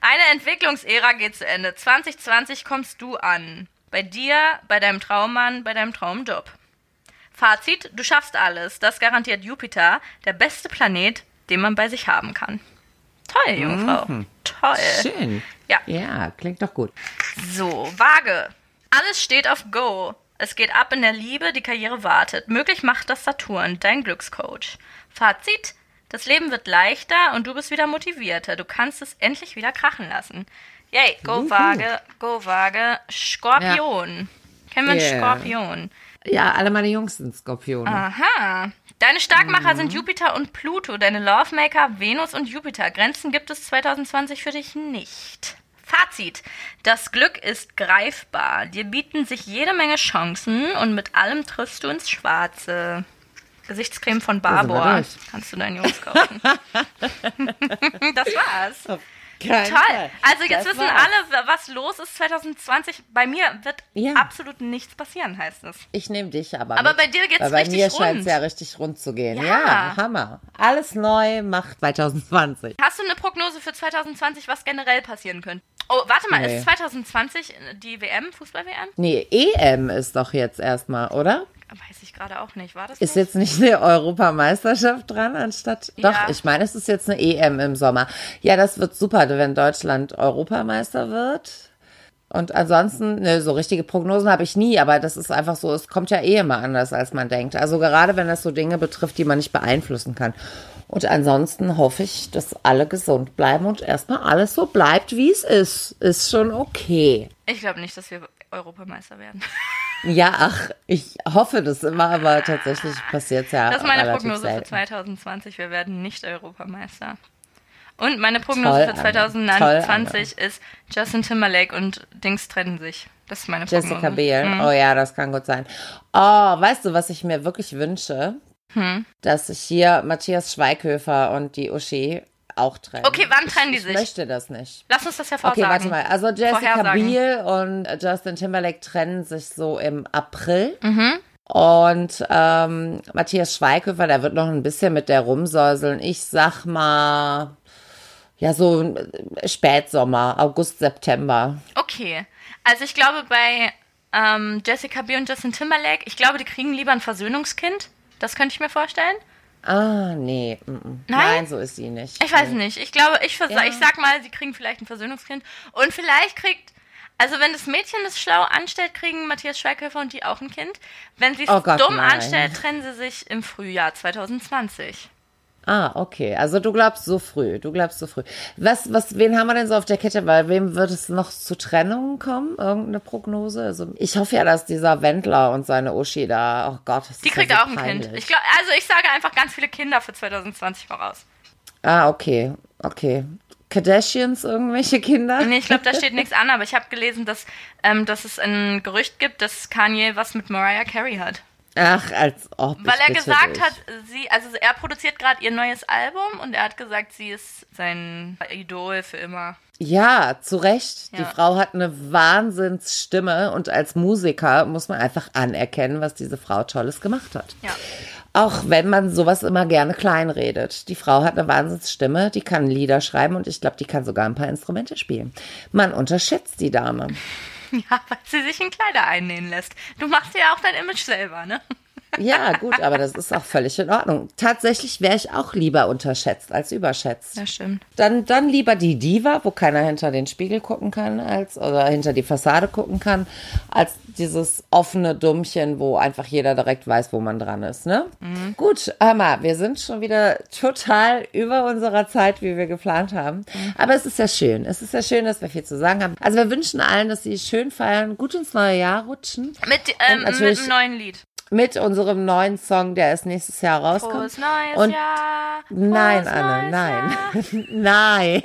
Eine Entwicklungsära geht zu Ende. 2020 kommst du an. Bei dir, bei deinem Traummann, bei deinem Traumjob. Fazit, du schaffst alles. Das garantiert Jupiter, der beste Planet, den man bei sich haben kann. Toll, Jungfrau. Toll. Schön. Ja. Ja, klingt doch gut. So, Waage. Alles steht auf Go. Es geht ab in der Liebe, die Karriere wartet. Möglich macht das Saturn, dein Glückscoach. Fazit, das Leben wird leichter und du bist wieder motivierter. Du kannst es endlich wieder krachen lassen. Yay, go Juhu. Waage, go Waage. Skorpion. Kennen wir einen Yeah. Skorpion? Ja, alle meine Jungs sind Skorpione. Aha. Deine Starkmacher sind Jupiter und Pluto, deine Lovemaker Venus und Jupiter. Grenzen gibt es 2020 für dich nicht. Fazit. Das Glück ist greifbar. Dir bieten sich jede Menge Chancen und mit allem triffst du ins Schwarze. Gesichtscreme von Barbour. Kannst du deinen Jungs kaufen. das war's. Kein Toll. Fall. Also jetzt Das wissen war's. alle, was los ist 2020. Bei mir wird Ja. absolut nichts passieren, heißt es. Ich nehme dich aber. Aber mit. bei dir geht's Weil bei richtig mir scheint rund. es ja richtig rund zu gehen. Ja. Ja. Hammer. Alles neu macht 2020. Hast du eine Prognose für 2020, was generell passieren könnte? Oh, warte mal, Nee. ist 2020 die WM, Fußball-WM? Nee, EM ist doch jetzt erstmal, oder? Weiß ich gerade auch nicht. War das Ist nicht? jetzt nicht eine Europameisterschaft dran, anstatt. Ja. Doch, ich meine, es ist jetzt eine EM im Sommer. Ja, das wird super, wenn Deutschland Europameister wird. Und ansonsten, ne, so richtige Prognosen habe ich nie, aber das ist einfach so, es kommt ja eh immer anders, als man denkt. Also gerade wenn das so Dinge betrifft, die man nicht beeinflussen kann. Und ansonsten hoffe ich, dass alle gesund bleiben und erstmal alles so bleibt, wie es ist. Ist schon okay. Ich glaube nicht, dass wir Europameister werden. Ja, ach, ich hoffe das immer, aber tatsächlich passiert es ja Das ist meine Prognose für selten. 2020. Wir werden nicht Europameister. Und meine Prognose Toll, für Anne. 2020 ist, Justin Timberlake und Dings trennen sich. Das ist meine Prognose. Jessica Biel. Mhm. Oh ja, das kann gut sein. Oh, weißt du, was ich mir wirklich wünsche? Hm. Dass sich hier Matthias Schweighöfer und die Uschi auch trennen. Okay, wann trennen die ich, sich? Ich möchte das nicht. Lass uns das ja Okay, vorsagen. warte mal. Also Jessica. Biel und Justin Timberlake trennen sich so im April. Mhm. Und ähm, Matthias Schweighöfer, der wird noch ein bisschen mit der rumsäuseln. Ich sag mal, ja, so äh, Spätsommer, August, September. Okay. Also ich glaube bei ähm, Jessica Biel und Justin Timberlake, ich glaube, die kriegen lieber ein Versöhnungskind. Das könnte ich mir vorstellen. Ah, nee. mm, mm. Nein? Nein, so ist sie nicht. Ich weiß nicht. Ich glaube, ich, vers Ja. ich sag mal, sie kriegen vielleicht ein Versöhnungskind. Und vielleicht kriegt, also wenn das Mädchen es schlau anstellt, kriegen Matthias Schweighöfer und die auch ein Kind. Wenn sie es Oh dumm nein. anstellt, trennen sie sich im Frühjahr 2020. Ah, okay. Also du glaubst so früh. Du glaubst so früh. Was, was, wen haben wir denn so auf der Kette? Bei wem wird es noch zu Trennungen kommen? Irgendeine Prognose? Also ich hoffe ja, dass dieser Wendler und seine Uschi da, oh Gott, das Die ist kriegt ja so auch ein peinlich. Kind. Ich glaub, also ich sage einfach ganz viele Kinder für 2020 voraus. Ah, okay. Okay. Kardashians, irgendwelche Kinder? Nee, ich glaube, da steht nichts an, aber ich habe gelesen, dass, ähm, dass es ein Gerücht gibt, dass Kanye was mit Mariah Carey hat. Ach, als ob. Weil er gesagt dich. hat, sie, also er produziert gerade ihr neues Album und er hat gesagt, sie ist sein Idol für immer. Ja, zu Recht. Ja. Die Frau hat eine Wahnsinnsstimme und als Musiker muss man einfach anerkennen, was diese Frau Tolles gemacht hat. Ja. Auch wenn man sowas immer gerne kleinredet. Die Frau hat eine Wahnsinnsstimme, die kann Lieder schreiben und ich glaube, die kann sogar ein paar Instrumente spielen. Man unterschätzt die Dame. Ja, weil sie sich in Kleider einnähen lässt. Du machst ja auch dein Image selber, ne? Ja, gut, aber das ist auch völlig in Ordnung. Tatsächlich wäre ich auch lieber unterschätzt als überschätzt. Das stimmt. Dann, dann lieber die Diva, wo keiner hinter den Spiegel gucken kann, als oder hinter die Fassade gucken kann, als dieses offene Dummchen, wo einfach jeder direkt weiß, wo man dran ist. Ne? Mhm. Gut, Hammer, wir sind schon wieder total über unserer Zeit, wie wir geplant haben. Mhm. Aber es ist ja schön. Es ist ja schön, dass wir viel zu sagen haben. Also wir wünschen allen, dass sie schön feiern, gut ins neue Jahr rutschen. Mit, ähm, mit einem neuen Lied mit unserem neuen Song, der es nächstes Jahr rauskommt. Frohes neues und Jahr. Nein, Anne, nein. nein.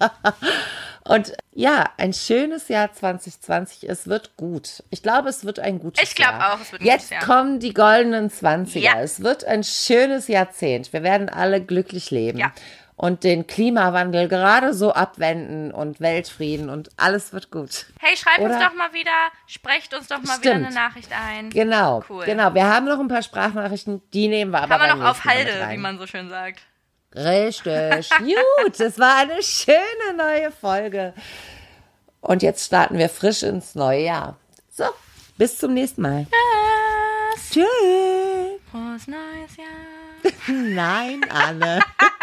und ja, ein schönes Jahr 2020. Es wird gut. Ich glaube, es wird ein gutes ich Jahr. Ich glaube auch, es wird ein Jetzt gutes Jahr. kommen die goldenen 20er. Ja. Es wird ein schönes Jahrzehnt. Wir werden alle glücklich leben. Ja und den Klimawandel gerade so abwenden und Weltfrieden und alles wird gut. Hey, schreibt Oder? uns doch mal wieder, sprecht uns doch mal Stimmt. wieder eine Nachricht ein. Genau, cool. genau. Wir haben noch ein paar Sprachnachrichten, die nehmen wir aber Haben wir noch auf Halde, wie man so schön sagt. Richtig. Gut, das war eine schöne neue Folge. Und jetzt starten wir frisch ins neue Jahr. So, bis zum nächsten Mal. Yes. Tschüss. Frohes neues Jahr. Nein, Anne.